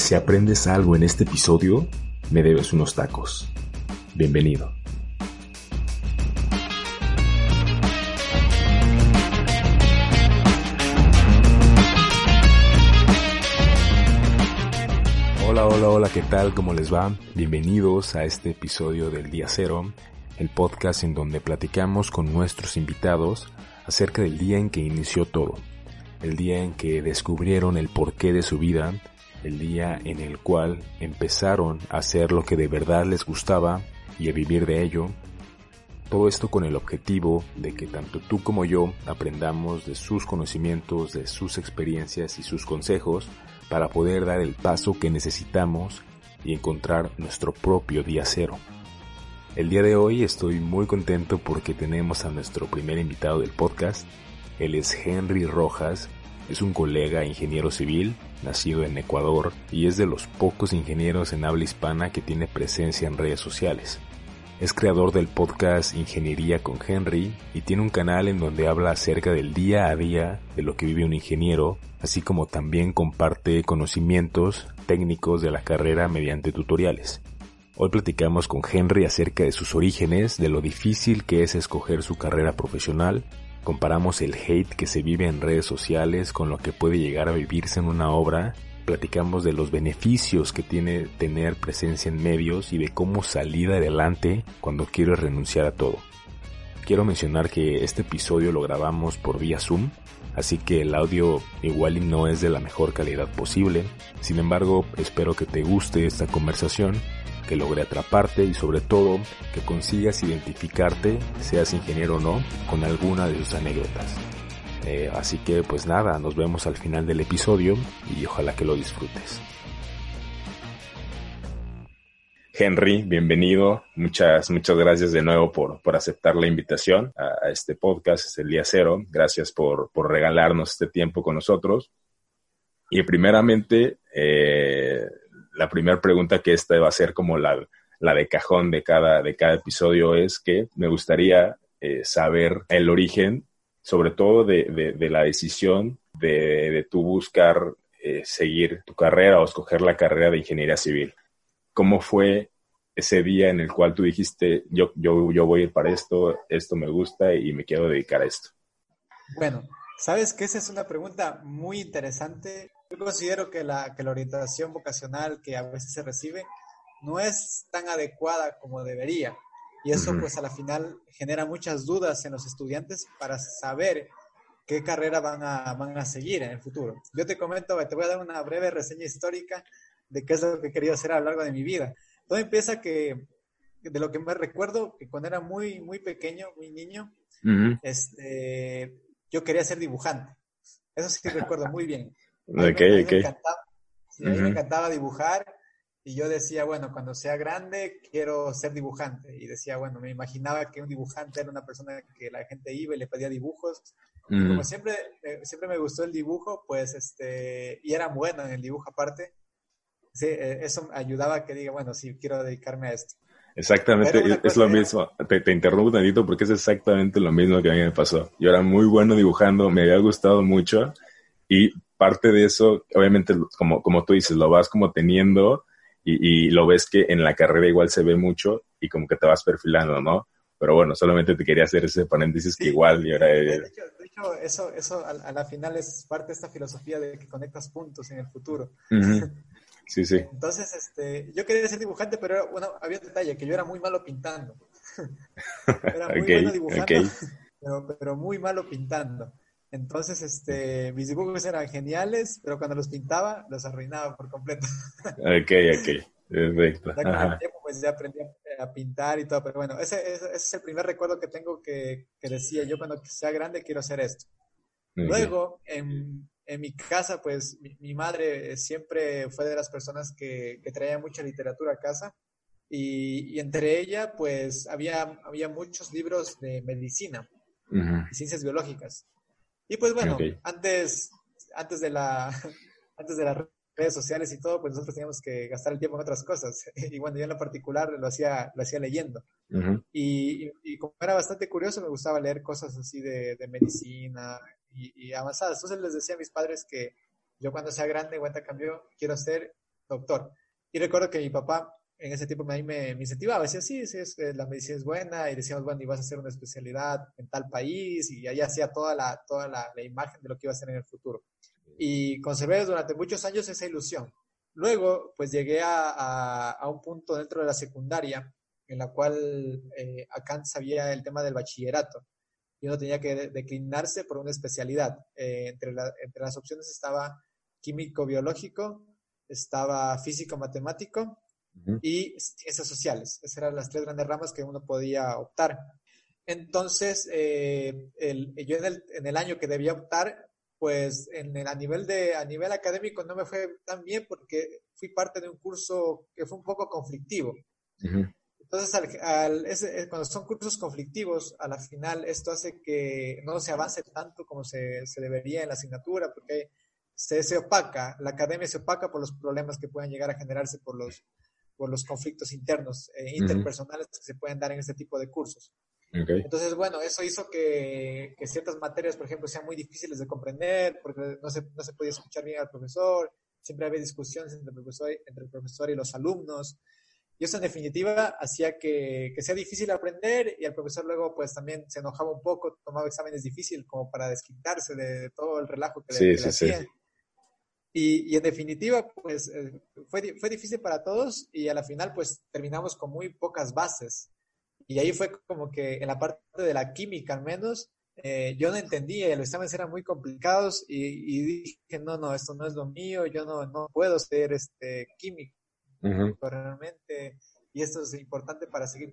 Si aprendes algo en este episodio, me debes unos tacos. Bienvenido. Hola, hola, hola, ¿qué tal? ¿Cómo les va? Bienvenidos a este episodio del Día Cero, el podcast en donde platicamos con nuestros invitados acerca del día en que inició todo, el día en que descubrieron el porqué de su vida, el día en el cual empezaron a hacer lo que de verdad les gustaba y a vivir de ello. Todo esto con el objetivo de que tanto tú como yo aprendamos de sus conocimientos, de sus experiencias y sus consejos para poder dar el paso que necesitamos y encontrar nuestro propio día cero. El día de hoy estoy muy contento porque tenemos a nuestro primer invitado del podcast. Él es Henry Rojas, es un colega ingeniero civil, nacido en Ecuador y es de los pocos ingenieros en habla hispana que tiene presencia en redes sociales. Es creador del podcast Ingeniería con Henry y tiene un canal en donde habla acerca del día a día de lo que vive un ingeniero, así como también comparte conocimientos técnicos de la carrera mediante tutoriales. Hoy platicamos con Henry acerca de sus orígenes, de lo difícil que es escoger su carrera profesional, comparamos el hate que se vive en redes sociales con lo que puede llegar a vivirse en una obra platicamos de los beneficios que tiene tener presencia en medios y de cómo salir adelante cuando quieres renunciar a todo. Quiero mencionar que este episodio lo grabamos por vía Zoom, así que el audio igual no es de la mejor calidad posible. Sin embargo, espero que te guste esta conversación, que logre atraparte y sobre todo que consigas identificarte, seas ingeniero o no, con alguna de sus anécdotas. Eh, así que pues nada, nos vemos al final del episodio y ojalá que lo disfrutes. Henry, bienvenido. Muchas, muchas gracias de nuevo por, por aceptar la invitación a, este podcast, es el día cero. Gracias por, por regalarnos este tiempo con nosotros. Y primeramente, eh, la primera pregunta que esta va a ser como la, la de cajón de cada, de cada episodio es que me gustaría eh, saber el origen sobre todo de, la decisión de, de tú buscar eh, seguir tu carrera o escoger la carrera de ingeniería civil. ¿Cómo fue ese día en el cual tú dijiste, yo, yo, yo voy a ir para esto, esto me gusta y me quiero dedicar a esto? Bueno, sabes que esa es una pregunta muy interesante. Yo considero que la, que la orientación vocacional que a veces se recibe no es tan adecuada como debería. Y eso pues a la final genera muchas dudas en los estudiantes para saber qué carrera van a, van a seguir en el futuro. Yo te comento, te voy a dar una breve reseña histórica de qué es lo que he querido hacer a lo largo de mi vida. Todo empieza que, de lo que me recuerdo, que cuando era muy, muy pequeño, muy niño, este, yo quería ser dibujante. Eso sí recuerdo muy bien. A mí, me encantaba, a mí me encantaba dibujar y yo decía, bueno, cuando sea grande quiero ser dibujante. Y decía, bueno, me imaginaba que un dibujante era una persona que la gente iba y le pedía dibujos. Como siempre, eh, siempre me gustó el dibujo, pues, este, y era bueno en el dibujo aparte. Sí, eh, eso ayudaba a que diga, bueno, sí, quiero dedicarme a esto. Exactamente, es, lo mismo. Te, te interrumpo tantito porque es exactamente lo mismo que a mí me pasó. Yo era muy bueno dibujando, me había gustado mucho y parte de eso, obviamente, como, como tú dices, lo vas como teniendo y, lo ves que en la carrera igual se ve mucho y como que te vas perfilando, ¿no? Pero bueno, solamente te quería hacer ese paréntesis que igual y ahora... De hecho, eso, eso a, la final es parte de esta filosofía de que conectas puntos en el futuro. Sí, sí. Entonces, este, yo quería ser dibujante, pero bueno, había un detalle, que yo era muy malo pintando. era muy bueno dibujando, pero, pero muy malo pintando. Entonces, este, mis dibujos eran geniales, pero cuando los pintaba, los arruinaba por completo. Ok, ok, perfecto. Ya con el tiempo, pues ya aprendí a pintar y todo, pero bueno, ese, es el primer recuerdo que tengo que, decía, yo cuando sea grande quiero hacer esto. Luego, en, mi casa, pues mi, madre siempre fue de las personas que, que traía mucha literatura a casa y, entre ella, pues había, había muchos libros de medicina y ciencias biológicas. Y pues bueno, antes, antes, de la, antes de las redes sociales y todo, pues nosotros teníamos que gastar el tiempo en otras cosas. Y bueno, yo en lo particular lo hacía, lo hacía leyendo. y, y, como era bastante curioso, me gustaba leer cosas así de, de medicina y, y, avanzadas. Entonces les decía a mis padres que yo cuando sea grande, cuenta cambio, quiero ser doctor. Y recuerdo que mi papá en ese tiempo me, me, me incentivaba, decía, sí, sí es, eh, la medicina es buena, y decíamos, bueno, y vas a hacer una especialidad en tal país, y ahí hacía toda la, toda la, la imagen de lo que iba a hacer en el futuro. Y conservé durante muchos años esa ilusión. Luego, pues llegué a, a, a un punto dentro de la secundaria en la cual eh, acá sabía el tema del bachillerato y uno tenía que declinarse por una especialidad. Eh, entre, la, entre las opciones estaba químico-biológico, estaba físico-matemático y ciencias sociales. Esas eran las tres grandes ramas que uno podía optar. Entonces, eh, el, yo en el, en el, año que debía optar, pues en el, a, nivel de, a nivel académico no me fue tan bien porque fui parte de un curso que fue un poco conflictivo. Entonces, al, al, ese, cuando son cursos conflictivos, a la final esto hace que no se avance tanto como se, se debería en la asignatura, porque se, se, opaca, la academia se opaca por los problemas que pueden llegar a generarse por los, por los conflictos internos, eh, interpersonales que se pueden dar en este tipo de cursos. Okay. Entonces, bueno, eso hizo que, que, ciertas materias, por ejemplo, sean muy difíciles de comprender, porque no se, no se podía escuchar bien al profesor, siempre había discusiones entre el profesor, entre el profesor y los alumnos. Y eso en definitiva hacía que, que, sea difícil aprender y el profesor luego pues también se enojaba un poco, tomaba exámenes difíciles como para desquitarse de, de todo el relajo que, sí, le, que sí, le hacían. Sí. Y, y, en definitiva pues eh, fue, fue difícil para todos y a la final pues terminamos con muy pocas bases. Y ahí fue como que en la parte de la química al menos, eh, yo no entendía, los exámenes eran muy complicados y, y, dije, no, no, esto no es lo mío, yo no, no puedo ser este, químico. Uh -huh. realmente, y esto es importante para seguir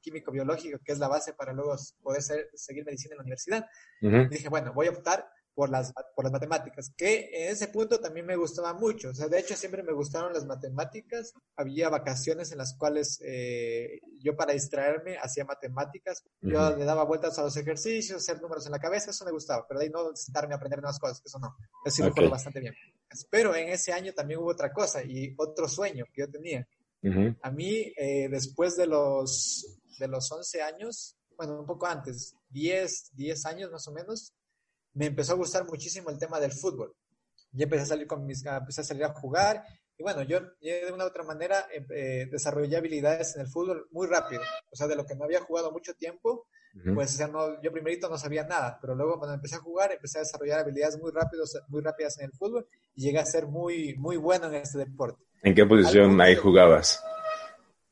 químico biológico, que es la base para luego poder ser, seguir medicina en la universidad. Uh -huh. Y dije, bueno, voy a optar por las, por las matemáticas, que en ese punto también me gustaba mucho. O sea, de hecho, siempre me gustaron las matemáticas. Había vacaciones en las cuales eh, yo para distraerme hacía matemáticas. Uh -huh. Yo le daba vueltas a los ejercicios, hacer números en la cabeza, eso me gustaba. Pero de ahí no sentarme a aprender nuevas cosas, eso no. Eso sí okay. recuerdo bastante bien. Pero en ese año también hubo otra cosa y otro sueño que yo tenía. Uh -huh. A mí, eh, después de los, de los 11 años, bueno, un poco antes, 10, 10 años más o menos, me empezó a gustar muchísimo el tema del fútbol. Y empecé a salir con mis, empecé a salir a jugar. Y bueno, yo, de una u otra manera eh, eh, desarrollé habilidades en el fútbol muy rápido. O sea, de lo que no había jugado mucho tiempo, uh -huh. pues o sea, no, yo primerito no sabía nada. Pero luego cuando empecé a jugar, empecé a desarrollar habilidades muy, rápidos, muy rápidas en el fútbol y llegué a ser muy, muy bueno en este deporte. ¿En qué posición ahí jugabas?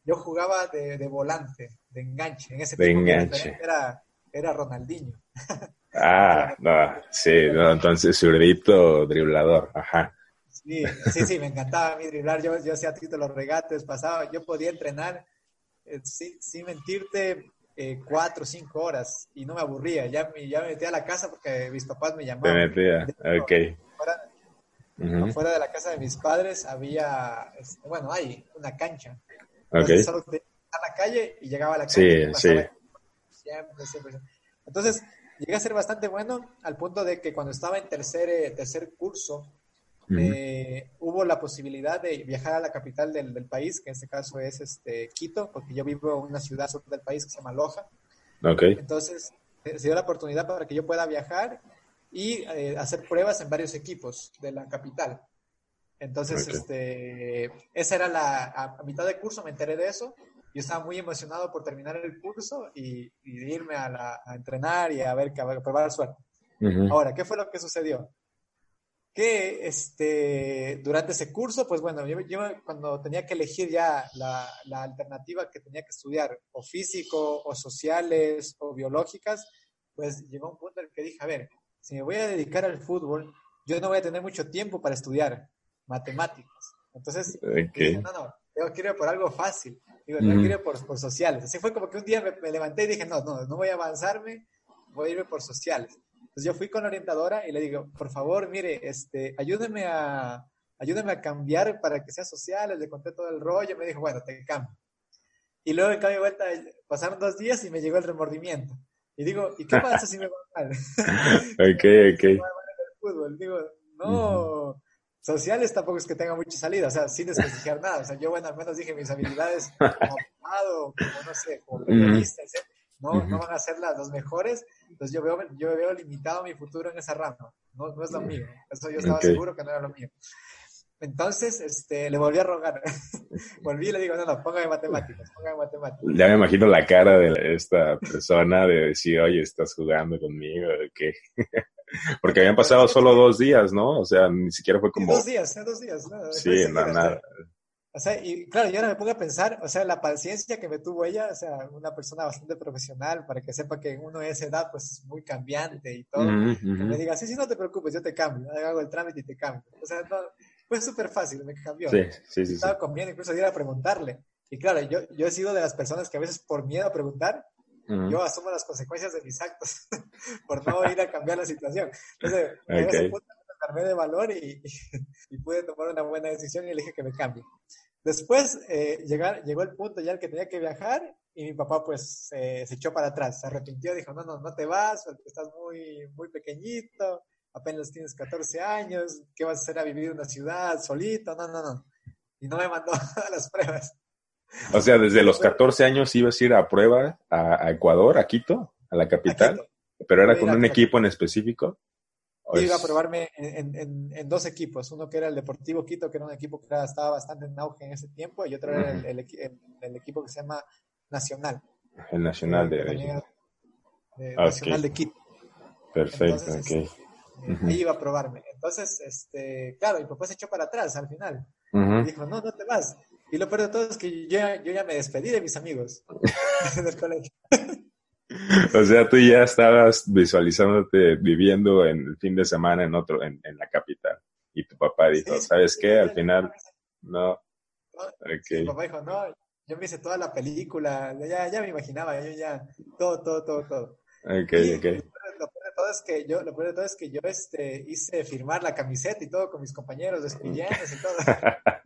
Yo jugaba de, de, volante, de enganche. En ese de enganche. Era, era Ronaldinho. Ah, no, sí, no, entonces zurdito driblador, ajá. Sí, sí, sí, me encantaba a mí driblar, yo, yo hacía títulos regates, pasaba, yo podía entrenar, eh, sin, sin, mentirte, eh, cuatro o cinco horas y no me aburría, ya, ya me metía a la casa porque mis papás me llamaban. Te metía, ok. Fuera, uh -huh. fuera, de la casa de mis padres había, este, bueno, hay una cancha. Entonces, solo tenía a la calle y llegaba a la cancha. Sí, sí. Siempre, siempre. Entonces, llegué a ser bastante bueno al punto de que cuando estaba en tercer, eh, tercer curso, uh -huh. eh, hubo la posibilidad de viajar a la capital del, del, país, que en este caso es este, Quito, porque yo vivo en una ciudad sur del país que se llama Loja. Okay. Entonces, se dio la oportunidad para que yo pueda viajar y eh, hacer pruebas en varios equipos de la capital. Entonces, okay. este, esa era la, a, a mitad de curso me enteré de eso yo estaba muy emocionado por terminar el curso y, y irme a, la, a, entrenar y a ver, a, a probar suerte. Uh -huh. Ahora, ¿qué fue lo que sucedió? Que este, durante ese curso, pues bueno, yo, yo cuando tenía que elegir ya la, la, alternativa que tenía que estudiar, o físico, o sociales, o biológicas, pues llegó un punto en el que dije, a ver, si me voy a dedicar al fútbol, yo no voy a tener mucho tiempo para estudiar matemáticas. Entonces, okay. dije, no, no, que ir por algo fácil. Digo, no quiero por, por, sociales. Así fue como que un día me, me, levanté y dije, no, no, no voy a avanzarme, voy a irme por sociales. Entonces yo fui con la orientadora y le digo, por favor, mire, este, ayúdeme a, ayúdeme a cambiar para que sea sociales. Le conté todo el rollo. Me dijo, bueno, te cambio. Y luego en cambio vuelta, pasaron dos días y me llegó el remordimiento. Y digo, ¿y qué pasa si me va mal? ok, ok. Digo, no, uh -huh sociales tampoco es que tenga mucha salida, o sea, sin desprestigiar nada. O sea, yo, bueno, al menos dije mis habilidades como abogado, como no sé, como periodista, -huh. no, uh -huh. no van a ser las, las mejores. Entonces yo veo, yo veo limitado mi futuro en esa rama. No, no es lo mío. Eso yo estaba okay. seguro que no era lo mío. Entonces, este, le volví a rogar. volví y le digo, no, no, póngame matemáticas, póngame matemáticas. Ya me imagino la cara de esta persona de decir, oye, estás jugando conmigo, ¿qué? Porque habían pasado solo dos días, ¿no? O sea, ni siquiera fue como... Dos días, dos días. Nada. Sí, nada, nada. O sea, y claro, yo ahora me pongo a pensar, o sea, la paciencia que me tuvo ella, o sea, una persona bastante profesional, para que sepa que uno de esa edad, pues es muy cambiante y todo. Que me diga, sí, sí, no te preocupes, yo te cambio, hago el trámite y te cambio. O sea, no, fue súper fácil, me cambió. Sí, sí, sí. Estaba conmigo, incluso ir a preguntarle. Y claro, yo, yo he sido de las personas que a veces por miedo a preguntar, yo asumo las consecuencias de mis actos por no ir a cambiar la situación. Entonces, okay. me de valor y, y, pude tomar una buena decisión y le dije que me cambie. Después eh, llegar, llegó el punto ya en que tenía que viajar y mi papá pues se echó para atrás, se arrepintió, dijo, no, no, no te vas, porque estás muy, muy pequeñito, apenas tienes 14 años, ¿qué vas a hacer a vivir en una ciudad solito? No, no, no. Y no me mandó a las pruebas. O sea, desde los 14 años ibas a ir a prueba a, Ecuador, a Quito, a la capital, pero era con un equipo en específico. Yo iba a probarme en, dos equipos, uno que era el Deportivo Quito, que era un equipo que estaba bastante en auge en ese tiempo, y otro era el, equipo que se llama Nacional. El Nacional de, Nacional de Quito. Perfecto, ok. Ahí iba a probarme. Entonces, este, claro, mi papá se echó para atrás al final. Dijo, no, no te vas. Y lo peor de todo es que yo, yo ya me despedí de mis amigos del colegio. o sea, tú ya estabas visualizándote viviendo en el fin de semana en otro, en, en la capital. Y tu papá dijo, ¿sabes qué? Al final, no. Okay. mi papá dijo, no, yo me hice toda la película, ya, ya me imaginaba, yo ya, todo, todo, todo, todo. Ok, ok. Lo peor de todo es que yo, lo peor de todo es que yo este, hice firmar la camiseta y todo con mis compañeros, despidiéndose y todo.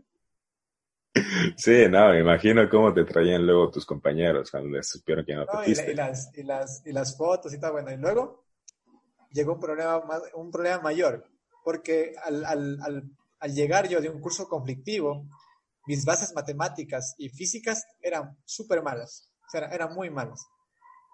Sí, no, me imagino cómo te traían luego tus compañeros cuando les supieron que no, te y, y, las, y, las, y las fotos y todo, bueno, y luego llegó un problema, más, un problema mayor, porque al, al, al, al llegar yo de un curso conflictivo, mis bases matemáticas y físicas eran súper malas, o sea, eran muy malas.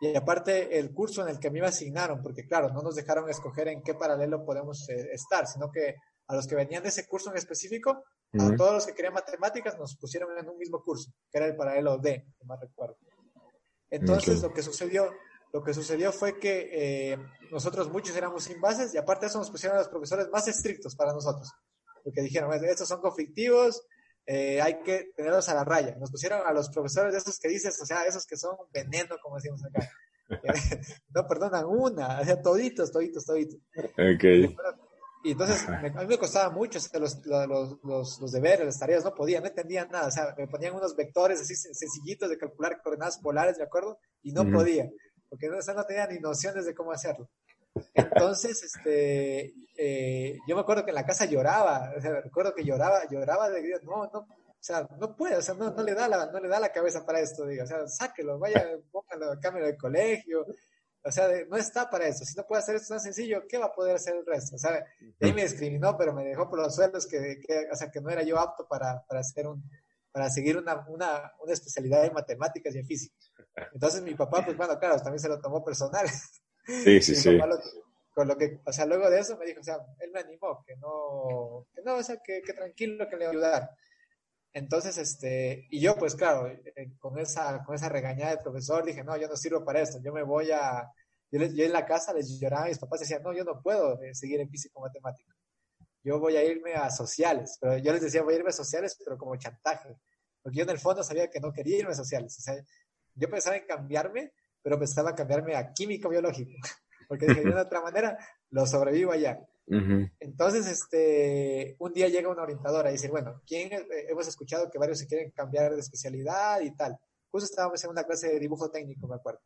Y aparte el curso en el que me asignaron, porque claro, no nos dejaron escoger en qué paralelo podemos eh, estar, sino que a los que venían de ese curso en específico a todos los que querían matemáticas nos pusieron en un mismo curso, que era el paralelo D, que más recuerdo. Entonces lo que sucedió, lo que sucedió fue que eh, nosotros muchos éramos sin bases y aparte de eso nos pusieron a los profesores más estrictos para nosotros, porque dijeron, estos son conflictivos, eh, hay que tenerlos a la raya. Nos pusieron a los profesores de esos que dices, o sea, esos que son veneno, como decimos acá. no perdonan una, o sea, toditos, toditos, toditos. Okay. Y entonces a mí me costaba mucho los, los, los, los, deberes, las tareas, no podía, no entendía nada. O sea, me ponían unos vectores así sencillitos de calcular coordenadas polares, ¿de acuerdo? Y no podía, porque no, no tenía ni nociones de cómo hacerlo. Entonces, este, eh, yo me acuerdo que en la casa lloraba, o sea, recuerdo que lloraba, lloraba de no, no, o sea, no puede, o sea, no, no, le da la, no le da la cabeza para esto, diga, o sea, sáquelo, vaya, póngalo, cámara de colegio, o sea, no está para eso. Si no puede hacer esto tan sencillo, ¿qué va a poder hacer el resto? O sea, ahí me discriminó, pero me dejó por los sueldos que, que, o sea, que no era yo apto para, para hacer un, para seguir una, una, una, especialidad en matemáticas y en física. Entonces mi papá, pues bueno, claro, también se lo tomó personal. Sí, sí, sí. con lo que, o sea, luego de eso me dijo, o sea, él me animó, que no, que no, o sea, que, que tranquilo, que le iba a ayudar. Entonces, este, y yo pues claro, eh, con, esa, con esa regañada del profesor dije, no, yo no sirvo para esto, yo me voy a, yo, en la casa les lloraba mis papás, decían, no, yo no puedo eh, seguir en físico matemático, yo voy a irme a sociales, pero yo les decía, voy a irme a sociales, pero como chantaje, porque yo en el fondo sabía que no quería irme a sociales, o sea, yo pensaba en cambiarme, pero pensaba en cambiarme a químico biológico, porque de otra manera, lo sobrevivo allá. Entonces, este, un día llega una orientadora y dice, bueno, ¿quién eh, hemos escuchado que varios se quieren cambiar de especialidad y tal? Justo estábamos en una clase de dibujo técnico, me acuerdo.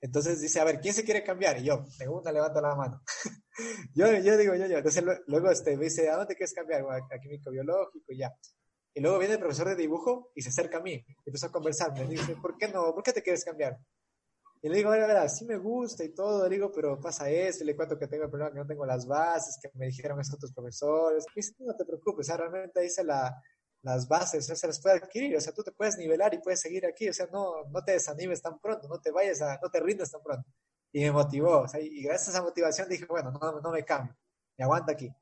Entonces dice, a ver, ¿quién se quiere cambiar? Y yo, segunda, levanto la mano. yo, yo digo, yo, yo. Entonces luego este, me dice, ¿a dónde quieres cambiar? a químico biológico y ya. Y luego viene el profesor de dibujo y se acerca a mí. Y empezó a conversar. Me dice, ¿por qué no? ¿Por qué te quieres cambiar? Y le digo, a ver, a ver, sí me gusta y todo, le digo, pero pasa esto, y le cuento que tengo el problema, que no tengo las bases, que me dijeron esos otros profesores. Y dice, no te preocupes, o sea, realmente hice la, las bases, o sea, se las puede adquirir, o sea, tú te puedes nivelar y puedes seguir aquí, o sea, no, no te desanimes tan pronto, no te vayas a, no te rindas tan pronto. Y me motivó, o sea, y gracias a esa motivación dije, bueno, no, no me cambio, me aguanta aquí.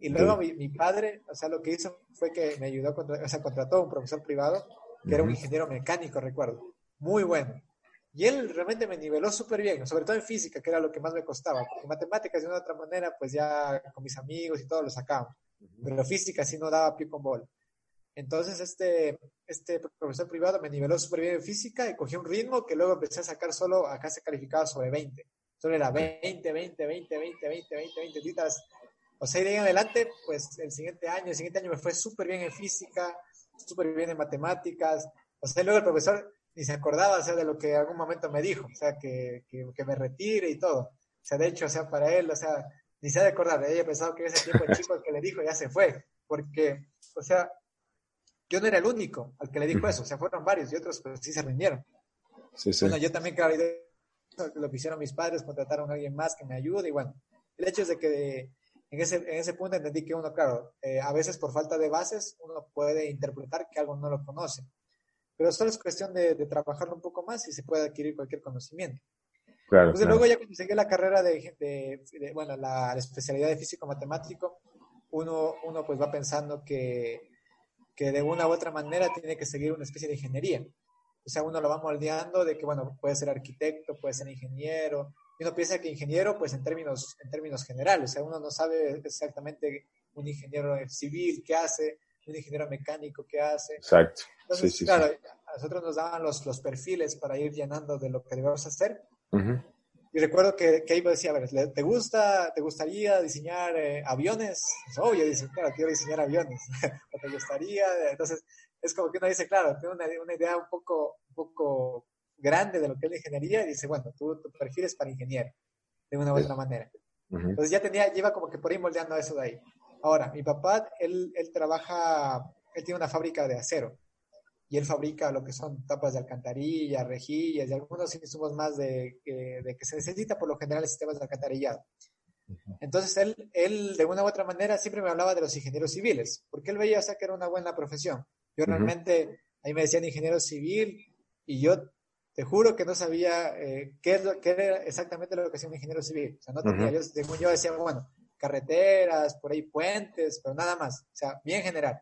Y luego mi, padre, o sea, lo que hizo fue que me ayudó, contra, o sea, contrató a un profesor privado, que era un ingeniero mecánico, recuerdo, muy bueno. Y él realmente me niveló súper bien, sobre todo en física, que era lo que más me costaba, porque matemáticas de una otra manera, pues ya con mis amigos y todo lo sacábamos, pero física sí no daba pie con bola. Entonces este, este profesor privado me niveló súper bien en física y cogí un ritmo que luego empecé a sacar solo, acá se calificaba sobre 20. Solo era 20, 20, 20, 20, 20, 20, 20, 20, O sea, y de ahí en adelante, pues el siguiente año, el siguiente año me fue súper bien en física, súper bien en matemáticas. O sea, luego el profesor ni se acordaba, o sea, de lo que en algún momento me dijo, o sea, que, que, que me retire y todo. O sea, de hecho, o sea, para él, o sea, ni se ha de acordar, ella pensado que ese tiempo el chico que le dijo ya se fue, porque, o sea, yo no era el único al que le dijo eso, o sea, fueron varios y otros pues sí se rindieron. Sí, sí. Bueno, yo también, claro, lo que hicieron mis padres, contrataron a alguien más que me ayude y bueno, el hecho es de que en, ese, en ese punto entendí que uno, claro, eh, a veces por falta de bases uno puede interpretar que algo no lo conoce, pero solo es cuestión de, trabajarlo un poco más y se puede adquirir cualquier conocimiento. Claro, Entonces luego ya cuando seguí la carrera de, de, bueno, la, especialidad de físico matemático, uno, uno pues va pensando que, que de una u otra manera tiene que seguir una especie de ingeniería. O sea, uno lo va moldeando de que, bueno, puede ser arquitecto, puede ser ingeniero. Y uno piensa que ingeniero, pues en términos, en términos generales, o sea, uno no sabe exactamente un ingeniero civil qué hace, un ingeniero mecánico qué hace. Exacto. Entonces, claro, a nosotros nos daban los, los perfiles para ir llenando de lo que debemos hacer. Y recuerdo que, que ahí me decía, a ver, ¿te gusta, te gustaría diseñar eh, aviones? Pues, obvio, dice, claro, quiero diseñar aviones. ¿O te gustaría? Entonces, es como que uno dice, claro, tiene una, una, idea un poco, un poco grande de lo que es la ingeniería y dice, bueno, tú, tu perfil es para ingeniero, de una u otra manera. Entonces ya tenía, lleva como que por ahí moldeando eso de ahí. Ahora, mi papá, él, él trabaja, él tiene una fábrica de acero y él fabrica lo que son tapas de alcantarilla, rejillas y algunos insumos más de, de, que se necesita por lo general en sistemas de alcantarillado. Entonces él, él de una u otra manera siempre me hablaba de los ingenieros civiles, porque él veía o sea, que era una buena profesión. Yo realmente, ahí me decían ingeniero civil y yo te juro que no sabía eh, qué, es lo, qué era exactamente lo que hacía un ingeniero civil. O sea, no tenía, yo, según yo decía, bueno, carreteras, por ahí puentes, pero nada más. O sea, bien general.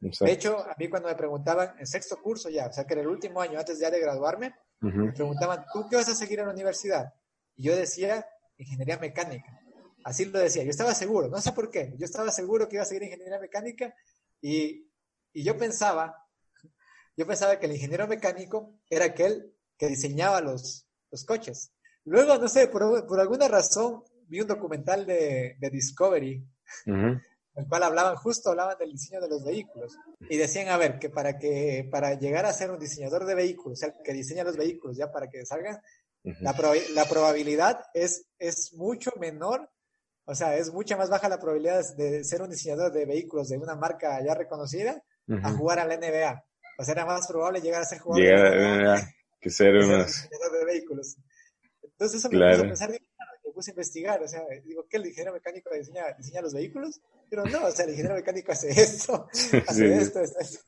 De hecho, a mí cuando me preguntaban, en sexto curso ya, o sea que era el último año antes ya de graduarme, me preguntaban, ¿tú qué vas a seguir en la universidad? Y yo decía, ingeniería mecánica. Así lo decía, yo estaba seguro, no sé por qué, yo estaba seguro que iba a seguir ingeniería mecánica y, y yo pensaba, yo pensaba que el ingeniero mecánico era aquel que diseñaba los, los coches. Luego, no sé, por, por alguna razón vi un documental de, de Discovery el cual hablaban, justo hablaban del diseño de los vehículos. Y decían, a ver, que para, que, para llegar a ser un diseñador de vehículos, o sea, que diseña los vehículos ya para que salgan, la, la, probabilidad es, es mucho menor, o sea, es mucha más baja la probabilidad de ser un diseñador de vehículos de una marca ya reconocida a jugar a la NBA. O sea, era más probable llegar a ser jugador de que ser, un diseñador de vehículos. Entonces eso me claro. a pensar, me puse a investigar, o sea, digo, ¿qué el ingeniero mecánico diseña, diseña los vehículos? Pero no, o sea, el ingeniero mecánico hace esto, hace esto, esto, esto.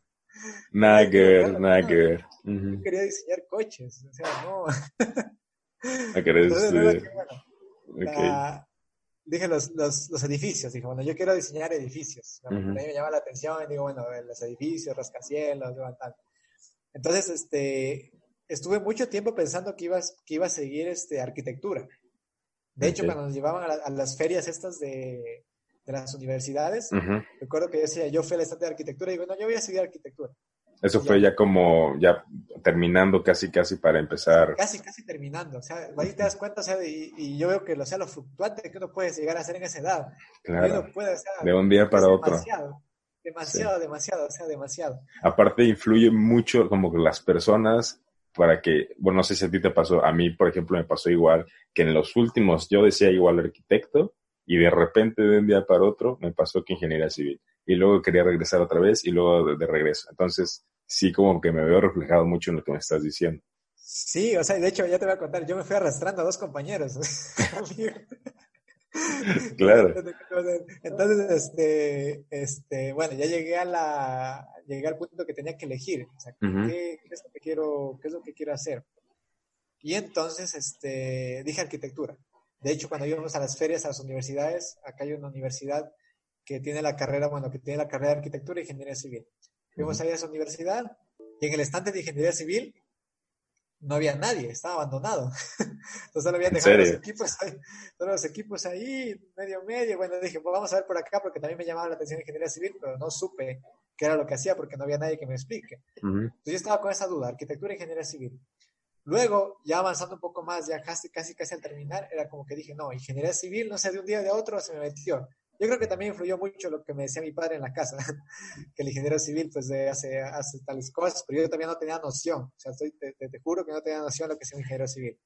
Nada que ver, nada que ver. Yo quería diseñar coches, o sea, no. ¿A querés, Entonces, bueno, dije los, los, los, edificios, dije, bueno, yo quiero diseñar edificios. A mí me llama la atención, digo, bueno, los edificios, rascacielos, tal. Entonces, este, estuve mucho tiempo pensando que iba, que iba a seguir este, arquitectura. De hecho, cuando nos llevaban a, las ferias estas de, de las universidades, recuerdo que decía, yo fui al estante de arquitectura y digo, no, yo voy a seguir arquitectura. Eso fue ya, como, ya terminando casi, casi para empezar. Casi, casi terminando. O sea, ahí te das cuenta, o sea, y, yo veo que lo, sea, lo fluctuante que uno puede llegar a hacer en esa edad. Claro. de un día para otro. Demasiado, demasiado, demasiado, o sea, demasiado. Aparte influye mucho como que las personas para que, bueno, no sé si a ti te pasó, a mí, por ejemplo, me pasó igual, que en los últimos yo decía igual arquitecto y de repente de un día para otro me pasó que ingeniería civil y luego quería regresar otra vez y luego de, regreso. Entonces, sí como que me veo reflejado mucho en lo que me estás diciendo. Sí, o sea, de hecho ya te voy a contar, yo me fui arrastrando a dos compañeros. claro. Entonces, este, este, bueno, ya llegué a la, llegué al punto que tenía que elegir, o sea, ¿qué, es lo que quiero, qué es lo que quiero hacer? Y entonces, este, dije arquitectura. De hecho, cuando íbamos a las ferias, a las universidades, acá hay una universidad que tiene la carrera, bueno, que tiene la carrera de arquitectura e ingeniería civil. Fuimos ahí a esa universidad y en el estante de ingeniería civil no había nadie, estaba abandonado. Entonces solo habían dejado los equipos ahí, todos los equipos ahí, medio medio. Bueno, dije, pues vamos a ver por acá porque también me llamaba la atención ingeniería civil, pero no supe qué era lo que hacía porque no había nadie que me explique. Entonces yo estaba con esa duda, arquitectura e ingeniería civil. Luego, ya avanzando un poco más, ya casi, casi, casi al terminar, era como que dije, no, ingeniería civil, no sé, de un día de otro se me metió. Yo creo que también influyó mucho lo que me decía mi padre en la casa, que el ingeniero civil pues hace, hace tales cosas, pero yo también no tenía noción, o sea, estoy, te, te, juro que no tenía noción de lo que es un ingeniero civil.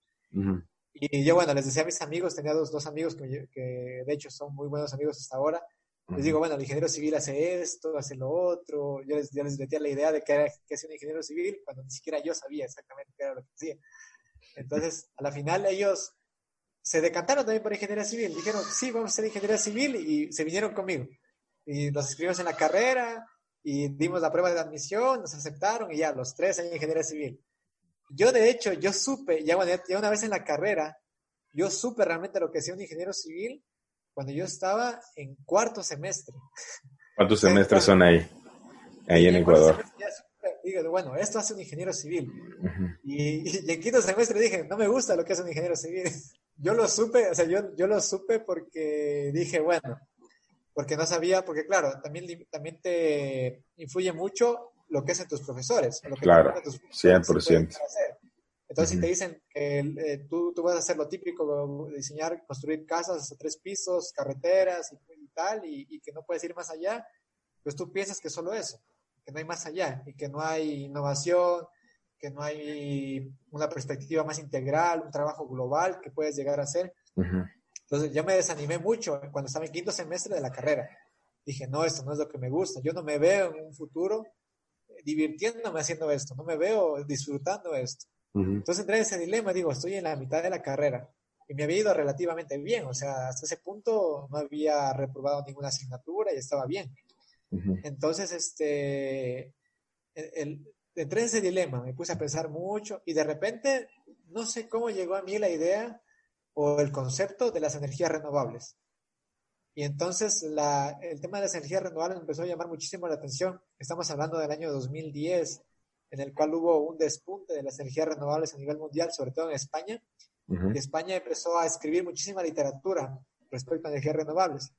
Y yo, bueno, les decía a mis amigos, tenía dos, dos amigos que, que, de hecho son muy buenos amigos hasta ahora, les digo, bueno, el ingeniero civil hace esto, hace lo otro, yo les, yo les metía la idea de que, era, que hacía un ingeniero civil cuando ni siquiera yo sabía exactamente qué era lo que hacía. Entonces, a la final ellos se decantaron también por ingeniería civil. Dijeron, sí, vamos a ser ingeniería civil y se vinieron conmigo. Y nos inscribimos en la carrera y dimos la prueba de admisión, nos aceptaron y ya, los tres en ingeniería civil. Yo, de hecho, yo supe, ya, ya una vez en la carrera, yo supe realmente lo que hacía un ingeniero civil cuando yo estaba en cuarto semestre. ¿Cuántos semestres son ahí? Ahí en, Ecuador. Digo, bueno, esto hace un ingeniero civil. y, y, en quinto semestre dije, no me gusta lo que hace un ingeniero civil. Yo lo supe, o sea, yo, yo lo supe porque dije, bueno, porque no sabía, porque claro, también, también te influye mucho lo que hacen tus profesores. Lo que claro, tus 100%. Entonces, si te dicen que eh, tú, tú, vas a hacer lo típico, diseñar, construir casas hasta tres pisos, carreteras y, tal, y, y, que no puedes ir más allá, pues tú piensas que solo eso, que no hay más allá y que no hay innovación, que no hay una perspectiva más integral, un trabajo global que puedes llegar a hacer. Entonces yo me desanimé mucho cuando estaba en quinto semestre de la carrera. Dije, no, esto no es lo que me gusta. Yo no me veo en un futuro divirtiéndome haciendo esto, no me veo disfrutando esto. Entonces entré en ese dilema, digo, estoy en la mitad de la carrera y me había ido relativamente bien, o sea, hasta ese punto no había reprobado ninguna asignatura y estaba bien. Entonces, este, el, entré en ese dilema, me puse a pensar mucho y de repente no sé cómo llegó a mí la idea o el concepto de las energías renovables. Y entonces la, el tema de las energías renovables empezó a llamar muchísimo la atención. Estamos hablando del año 2010, en el cual hubo un despunte de las energías renovables a nivel mundial, sobre todo en España. Y España empezó a escribir muchísima literatura respecto a energías renovables.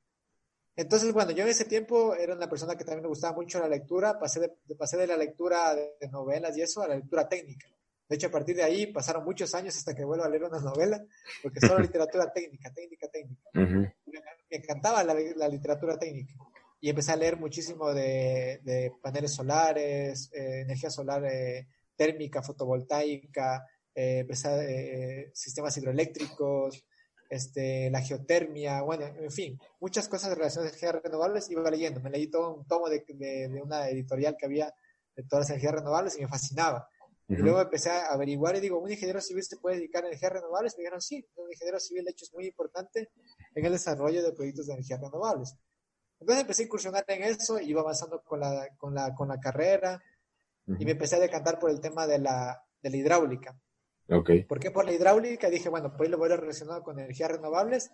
Entonces, bueno, yo en ese tiempo era una persona que también me gustaba mucho la lectura, pasé de, pasé de la lectura de, novelas y eso a la lectura técnica. De hecho, a partir de ahí pasaron muchos años hasta que vuelvo a leer una novela, porque solo literatura técnica, técnica, técnica. me, encantaba la, literatura técnica. Y empecé a leer muchísimo de, paneles solares, eh, energía solar eh, térmica, fotovoltaica, eh, empecé eh, sistemas hidroeléctricos, este, la geotermia, bueno, en fin, muchas cosas relacionadas a energías renovables, iba leyendo, me leí todo un tomo de, de, una editorial que había de todas las energías renovables y me fascinaba. Y luego empecé a averiguar y digo, ¿un ingeniero civil se puede dedicar a energías renovables? Me dijeron, sí, un ingeniero civil de hecho es muy importante en el desarrollo de proyectos de energías renovables. Entonces empecé a incursionar en eso, iba avanzando con la, con la, con la carrera y me empecé a decantar por el tema de la, de la hidráulica. Okay. ¿Por qué por la hidráulica? Dije, bueno, pues lo voy a relacionar con energías renovables.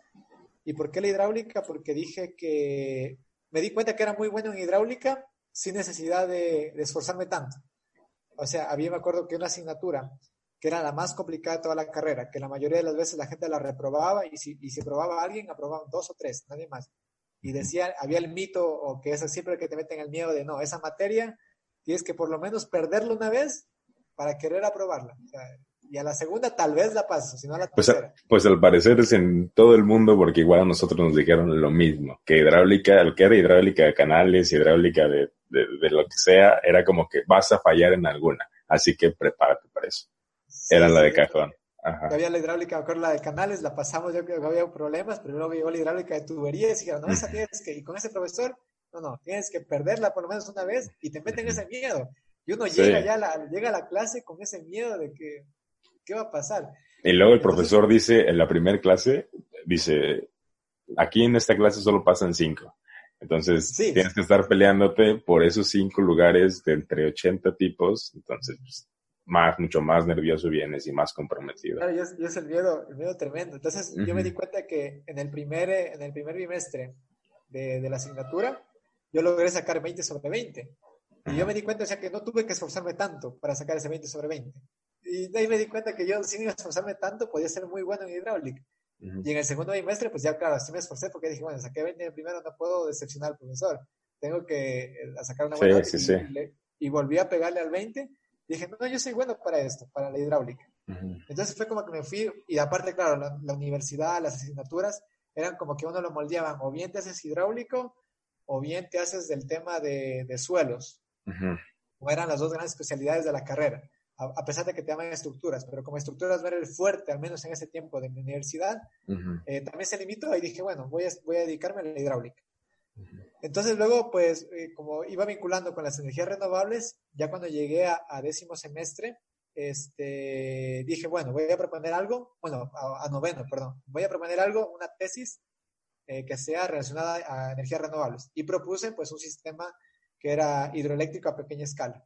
¿Y por qué la hidráulica? Porque dije que me di cuenta que era muy bueno en hidráulica sin necesidad de, esforzarme tanto. O sea, había, me acuerdo que una asignatura que era la más complicada de toda la carrera, que la mayoría de las veces la gente la reprobaba y si, y si probaba a alguien, aprobaban dos o tres, nadie más. Y decía, había el mito, o que es siempre que te meten el miedo de, no, esa materia tienes que por lo menos perderla una vez para querer aprobarla. O sea, y a la segunda tal vez la paso, si no la pues, tercera. Pues, al parecer es en todo el mundo, porque igual a nosotros nos dijeron lo mismo, que hidráulica, el que era hidráulica de canales, hidráulica de, de, lo que sea, era como que vas a fallar en alguna, así que prepárate para eso. era la de cajón. Ajá. Había la hidráulica, me acuerdo la de canales, la pasamos, yo creo que había problemas, pero luego llegó la hidráulica de tuberías y dijeron, no, esa tienes que, y con ese profesor, no, no, tienes que perderla por lo menos una vez y te meten ese miedo. Y uno llega ya la, llega a la clase con ese miedo de que ¿qué va a pasar? Y luego el profesor dice, en la primera clase, dice, aquí en esta clase solo pasan cinco. Entonces, tienes que estar peleándote por esos cinco lugares de entre 80 tipos. Entonces, pues, más, mucho más nervioso vienes y más comprometido. Claro, y es, el miedo, el miedo tremendo. Entonces, yo me di cuenta que en el primer, en el primer bimestre de, la asignatura, yo logré sacar 20 sobre 20. Y yo me di cuenta, o sea, que no tuve que esforzarme tanto para sacar ese 20 sobre 20. Y de ahí me di cuenta que yo, sin esforzarme tanto, podía ser muy bueno en hidráulica. Y en el segundo bimestre, pues ya, claro, sí me esforcé porque dije, bueno, saqué 20 en el primero, no puedo decepcionar al profesor. Tengo que eh, sacar una buena sí, sí, y, y, volví a pegarle al 20. Dije, no, yo soy bueno para esto, para la hidráulica. Entonces fue como que me fui, y aparte, claro, la, universidad, las asignaturas, eran como que uno lo moldeaban, o bien te haces hidráulico, o bien te haces del tema de, de suelos. O eran las dos grandes especialidades de la carrera, a, pesar de que te llaman estructuras, pero como estructuras ver el fuerte, al menos en ese tiempo de mi universidad, eh, también se limitó y dije, bueno, voy a, voy a dedicarme a la hidráulica. Entonces luego, pues, eh, como iba vinculando con las energías renovables, ya cuando llegué a, a décimo semestre, este, dije, bueno, voy a proponer algo, bueno, a, noveno, perdón, voy a proponer algo, una tesis eh, que sea relacionada a energías renovables. Y propuse, pues, un sistema que era hidroeléctrico a pequeña escala.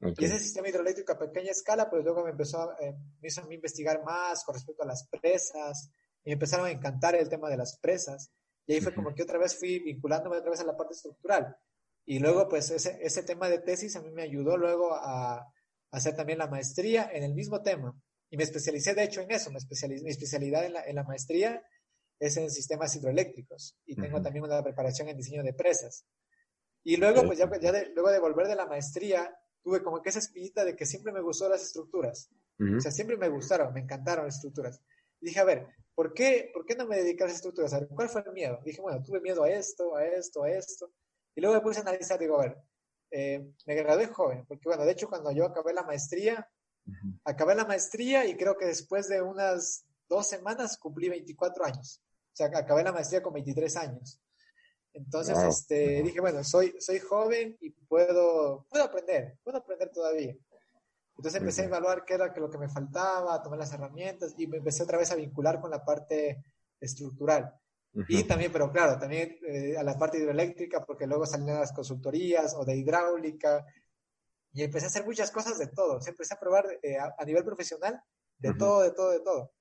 Y ese sistema hidroeléctrico a pequeña escala, pues luego me empezó, eh, me hizo a investigar más con respecto a las presas, y me empezaron a encantar el tema de las presas. Y ahí fue como que otra vez fui vinculándome otra vez a la parte estructural. Y luego, pues, ese, ese tema de tesis a mí me ayudó luego a, hacer también la maestría en el mismo tema. Y me especialicé, de hecho, en eso. Me mi especialidad en la, en la, maestría es en sistemas hidroeléctricos y tengo también una preparación en diseño de presas. Y luego, pues ya, ya de, luego de volver de la maestría, tuve como que esa espinita de que siempre me gustó las estructuras. O sea, siempre me gustaron, me encantaron las estructuras. Y dije, a ver, ¿por qué, ¿por qué no me dediqué a las estructuras? A ver, ¿cuál fue el miedo? Dije, bueno, tuve miedo a esto, a esto, a esto. Y luego me puse a analizar, digo, a ver, eh, me gradué joven, porque bueno, de hecho cuando yo acabé la maestría, acabé la maestría y creo que después de unas dos semanas cumplí 24 años. O sea, acabé la maestría con 23 años. Entonces, este, dije, bueno, soy, soy joven y puedo, puedo aprender, puedo aprender todavía. Entonces empecé a evaluar qué era lo que me faltaba, tomar las herramientas y me empecé otra vez a vincular con la parte estructural. Y también, pero claro, también eh, a la parte hidroeléctrica, porque luego salieron las consultorías o de hidráulica, y empecé a hacer muchas cosas de todo. Se empecé a probar eh, a, nivel profesional de todo, de todo, de todo.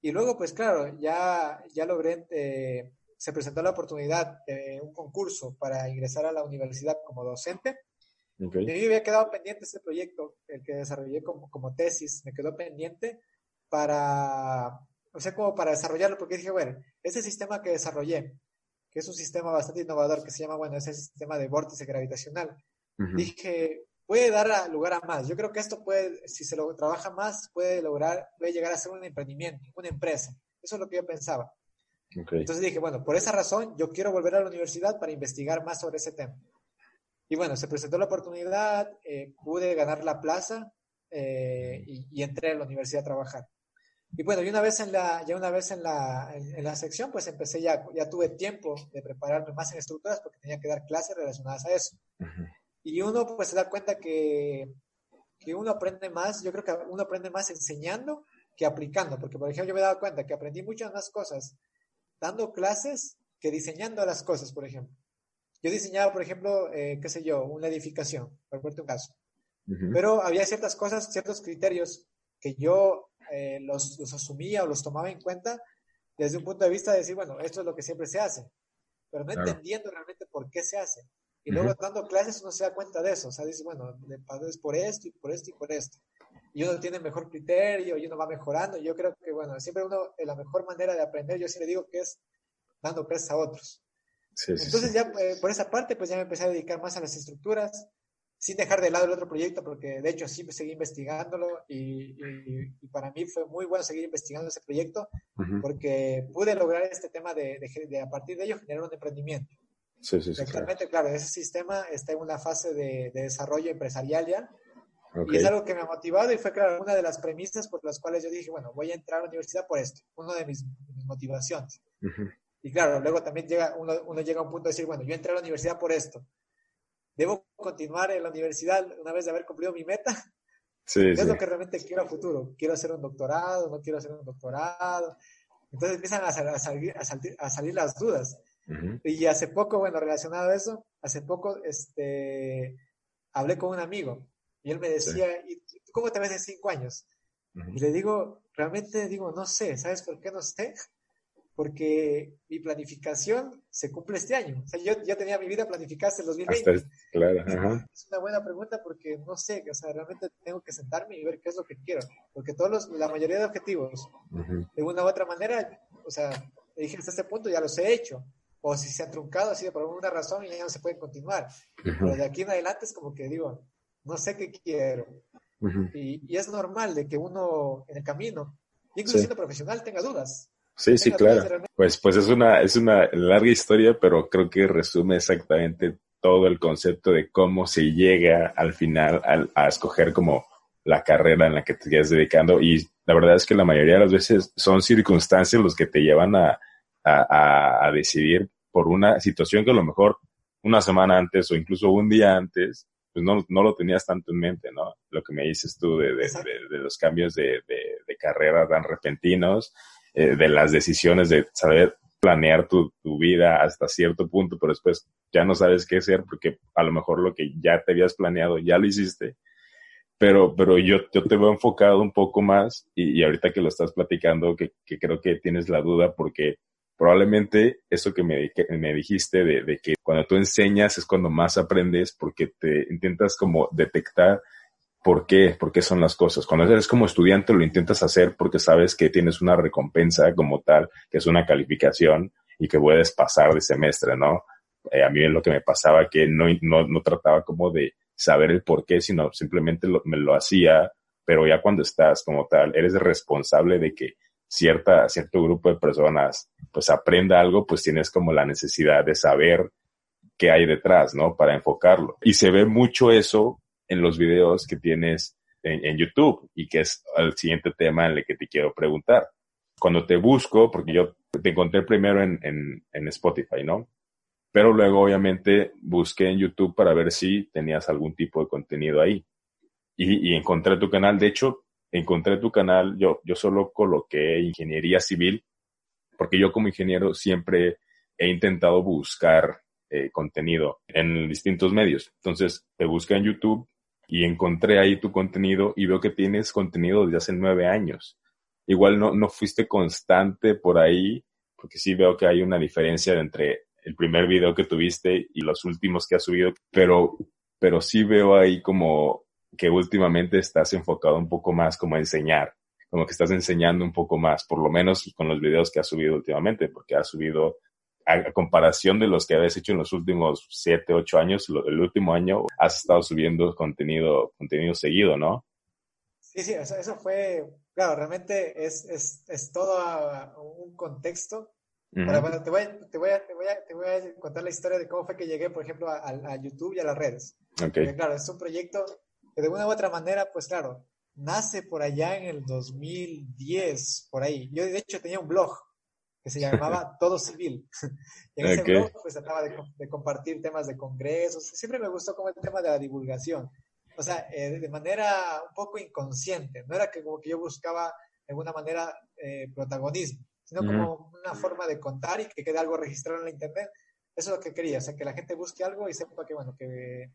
Y luego, pues claro, ya, ya logré, eh, se presentó la oportunidad de un concurso para ingresar a la universidad como docente. Okay. Y me había quedado pendiente este proyecto, el que desarrollé como, como tesis, me quedó pendiente para, o sea, como para desarrollarlo, porque dije, bueno, ese sistema que desarrollé, que es un sistema bastante innovador, que se llama, bueno, ese sistema de vórtice gravitacional, dije, puede dar lugar a más. Yo creo que esto puede, si se lo trabaja más, puede lograr, puede llegar a ser un emprendimiento, una empresa. Eso es lo que yo pensaba. Entonces dije, bueno, por esa razón yo quiero volver a la universidad para investigar más sobre ese tema. Y bueno, se presentó la oportunidad, eh, pude ganar la plaza eh, y, y, entré a la universidad a trabajar. Y bueno, y una vez en la, ya una vez en la, en, la sección, pues empecé ya, ya tuve tiempo de prepararme más en estructuras porque tenía que dar clases relacionadas a eso. Y uno pues se da cuenta que, que uno aprende más, yo creo que uno aprende más enseñando que aplicando, porque por ejemplo yo me he dado cuenta que aprendí muchas más cosas dando clases que diseñando las cosas, por ejemplo. Yo diseñaba, por ejemplo, eh, qué sé yo, una edificación, por ponerte un caso. Pero había ciertas cosas, ciertos criterios que yo eh, los, los, asumía o los tomaba en cuenta desde un punto de vista de decir, bueno, esto es lo que siempre se hace, pero no entendiendo realmente por qué se hace. Y luego dando clases uno se da cuenta de eso, o sea, dice, bueno, es por esto y por esto y por esto. Y uno tiene mejor criterio y uno va mejorando. Yo creo que, bueno, siempre uno, la mejor manera de aprender, yo le digo que es dando clases a otros. Entonces ya eh, por esa parte, pues ya me empecé a dedicar más a las estructuras, sin dejar de lado el otro proyecto, porque de hecho sí seguí investigándolo y, para mí fue muy bueno seguir investigando ese proyecto, porque pude lograr este tema de, de, a partir de ello generar un emprendimiento. Sí. Actualmente, claro. ese sistema está en una fase de, desarrollo empresarial ya, y es algo que me ha motivado y fue, claro, una de las premisas por las cuales yo dije, bueno, voy a entrar a la universidad por esto, una de mis, motivaciones. Y claro, luego también llega, uno, uno llega a un punto de decir, bueno, yo entré a la universidad por esto debo continuar en la universidad una vez de haber cumplido mi meta. Sí, es lo que realmente quiero a futuro. Quiero hacer un doctorado, no quiero hacer un doctorado. Entonces empiezan a, salir, a, salir, las dudas. Y hace poco, bueno, relacionado a eso, hace poco este, hablé con un amigo y él me decía, ¿y cómo te ves en cinco años? Y le digo, realmente digo, no sé, ¿sabes por qué no sé? porque mi planificación se cumple este año. O sea, yo ya tenía mi vida planificada hasta el 2020. Hasta, claro, ajá. Es una buena pregunta porque no sé, o sea, realmente tengo que sentarme y ver qué es lo que quiero. Porque todos los, la mayoría de objetivos, de una u otra manera, o sea, dije hasta este punto ya los he hecho. O si se han truncado, ha sido por alguna razón y ya no se pueden continuar. Pero de aquí en adelante es como que digo, no sé qué quiero. y, y, es normal de que uno en el camino, incluso siendo profesional, tenga dudas. Sí, sí, claro. Pues, pues es una, es una larga historia, pero creo que resume exactamente todo el concepto de cómo se llega al final a, a escoger como la carrera en la que te estás dedicando. Y la verdad es que la mayoría de las veces son circunstancias los que te llevan a, a, a decidir por una situación que a lo mejor una semana antes o incluso un día antes, pues no, no lo tenías tanto en mente, ¿no? Lo que me dices tú de, de, de, de los cambios de, de, carrera tan repentinos eh, de las decisiones de saber planear tu, tu, vida hasta cierto punto, pero después ya no sabes qué hacer porque a lo mejor lo que ya te habías planeado ya lo hiciste. Pero, pero yo, yo te veo enfocado un poco más y, y ahorita que lo estás platicando, que, que, creo que tienes la duda porque probablemente eso que me, me dijiste de, de, que cuando tú enseñas es cuando más aprendes porque te intentas como detectar por qué, por qué son las cosas. Cuando eres como estudiante lo intentas hacer porque sabes que tienes una recompensa como tal, que es una calificación y que puedes pasar de semestre, ¿no? Eh, a mí es lo que me pasaba que no, no, no trataba como de saber el por qué, sino simplemente lo, me lo hacía, pero ya cuando estás como tal, eres responsable de que cierta, cierto grupo de personas pues aprenda algo, pues tienes como la necesidad de saber qué hay detrás, ¿no? Para enfocarlo. Y se ve mucho eso en los videos que tienes en, en, YouTube y que es el siguiente tema en el que te quiero preguntar. Cuando te busco, porque yo te encontré primero en, en, en Spotify, ¿no? Pero luego obviamente busqué en YouTube para ver si tenías algún tipo de contenido ahí. Y, y encontré tu canal. De hecho, encontré tu canal. Yo, yo solo coloqué ingeniería civil porque yo como ingeniero siempre he intentado buscar eh, contenido en distintos medios. Entonces, te busca en YouTube y encontré ahí tu contenido y veo que tienes contenido desde hace nueve años. Igual no, no fuiste constante por ahí, porque sí veo que hay una diferencia entre el primer video que tuviste y los últimos que has subido, pero, pero sí veo ahí como que últimamente estás enfocado un poco más como a enseñar, como que estás enseñando un poco más, por lo menos con los videos que has subido últimamente, porque has subido a, comparación de los que habías hecho en los últimos siete, ocho años, lo, el último año has estado subiendo contenido, contenido seguido, ¿no? Sí, sí, eso, eso fue, claro, realmente es, es, es todo un contexto. Uh -huh. Ahora, te, voy, te, voy a, te, voy a, te voy a contar la historia de cómo fue que llegué, por ejemplo, a, a YouTube y a las redes. Okay. Porque, claro, es un proyecto que de una u otra manera, pues claro, nace por allá en el 2010, por ahí. Yo de hecho tenía un blog que se llamaba Todo Civil. y en ese okay. blog pues trataba de, de, compartir temas de congresos. Siempre me gustó como el tema de la divulgación. O sea, eh, de manera un poco inconsciente. No era que como que yo buscaba de alguna manera eh, protagonismo, sino mm. como una forma de contar y que quede algo registrado en la internet. Eso es lo que quería, o sea, que la gente busque algo y sepa que, bueno, que...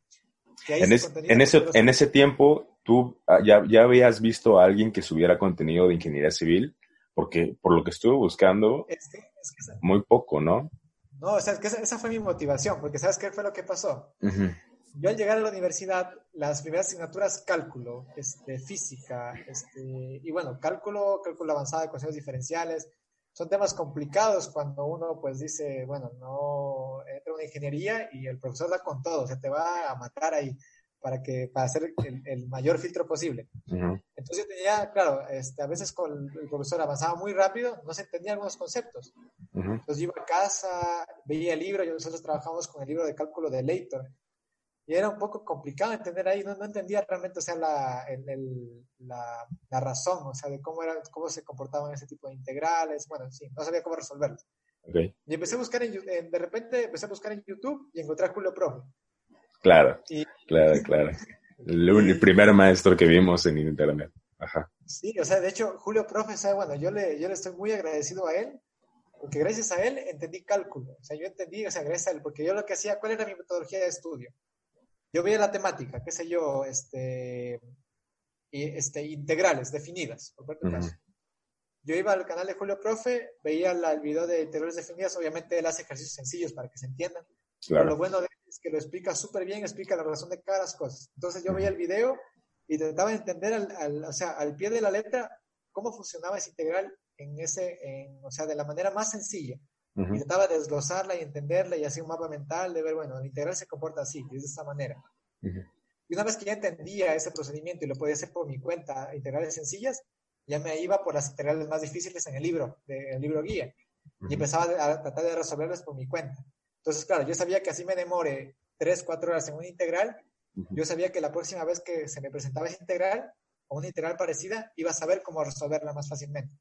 en, es, en, ese, en ese tiempo, ¿tú ah, ya, ya habías visto a alguien que subiera contenido de ingeniería civil? porque por lo que estuve buscando, es que, es que muy poco, ¿no? No, o sea, que esa, esa, fue mi motivación, porque ¿sabes qué fue lo que pasó? Uh -huh. Yo al llegar a la universidad, las primeras asignaturas, cálculo, este, física, este, y bueno, cálculo, cálculo avanzado, ecuaciones diferenciales, son temas complicados cuando uno pues dice, bueno, no entra una ingeniería y el profesor da con todo, o sea, te va a matar ahí para que para hacer el, el mayor filtro posible. Uh -huh. Entonces yo tenía, claro, este, a veces con el profesor avanzaba muy rápido, no se entendían algunos conceptos. Uh -huh. Entonces yo iba a casa, veía el libro, nosotros trabajamos con el libro de cálculo de Leighton, y era un poco complicado entender ahí, no, no entendía realmente, o sea, la, el, el, la, la, razón, o sea, de cómo, era, cómo se comportaban ese tipo de integrales, bueno, sí, no sabía cómo resolverlos. Okay. Y empecé a buscar, en, de repente empecé a buscar en YouTube y encontré a Julio Profe. Claro, y, claro, claro. El, el, primer maestro que vimos en internet. Ajá. Sí, o sea, de hecho, Julio Profe, ¿sabe? bueno, yo le, yo le estoy muy agradecido a él, porque gracias a él entendí cálculo. O sea, yo entendí, o sea, gracias a él, porque yo lo que hacía, ¿cuál era mi metodología de estudio? Yo veía la temática, qué sé yo, este, este integrales definidas, por uh -huh. yo iba al canal de Julio Profe, veía el video de integral definidas, obviamente él hace ejercicios sencillos para que se entiendan. Pero lo bueno de él es que lo explica súper bien, explica la razón de cada cosas. Entonces yo veía el video y trataba de entender al, o sea, al pie de la letra cómo funcionaba ese integral en ese, en, o sea, de la manera más sencilla. De desglosarla y entenderla y hacer un mapa mental de ver, bueno, el integral se comporta así, de esta manera. Y una vez que ya entendía ese procedimiento y lo podía hacer por mi cuenta, integrales sencillas, ya me iba por las integrales más difíciles en el libro, del libro guía. Y empezaba a tratar de resolverlas por mi cuenta. Entonces, claro, yo sabía que así me demore 3, 4 horas en una integral. Yo sabía que la próxima vez que se me presentaba esa integral o una integral parecida, iba a saber cómo resolverla más fácilmente.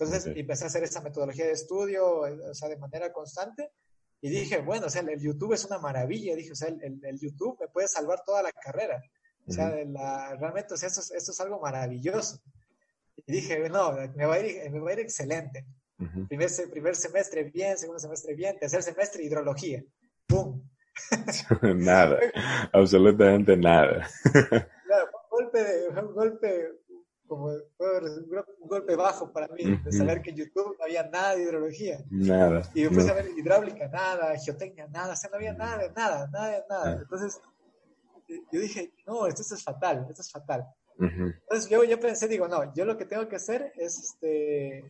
Entonces empecé a hacer esa metodología de estudio, o sea, de manera constante. Y dije, bueno, o sea, el YouTube es una maravilla. Dije, o sea, el, el, YouTube me puede salvar toda la carrera. O sea, la, realmente, o sea, esto, esto, es algo maravilloso. Y dije, no, me va a ir, me va a ir excelente. primer, primer semestre bien, segundo semestre bien, tercer semestre hidrología. ¡Pum! nada, absolutamente nada. claro, un golpe, un golpe como un golpe bajo para mí, de saber que en YouTube no había nada de hidrología. Nada. Y después no. ver hidráulica, nada, geotecnia, nada, o sea, no había nada, nada, nada, nada. Entonces, yo dije, no, esto, es fatal, esto es fatal. Entonces yo, yo pensé, digo, no, yo lo que tengo que hacer es este,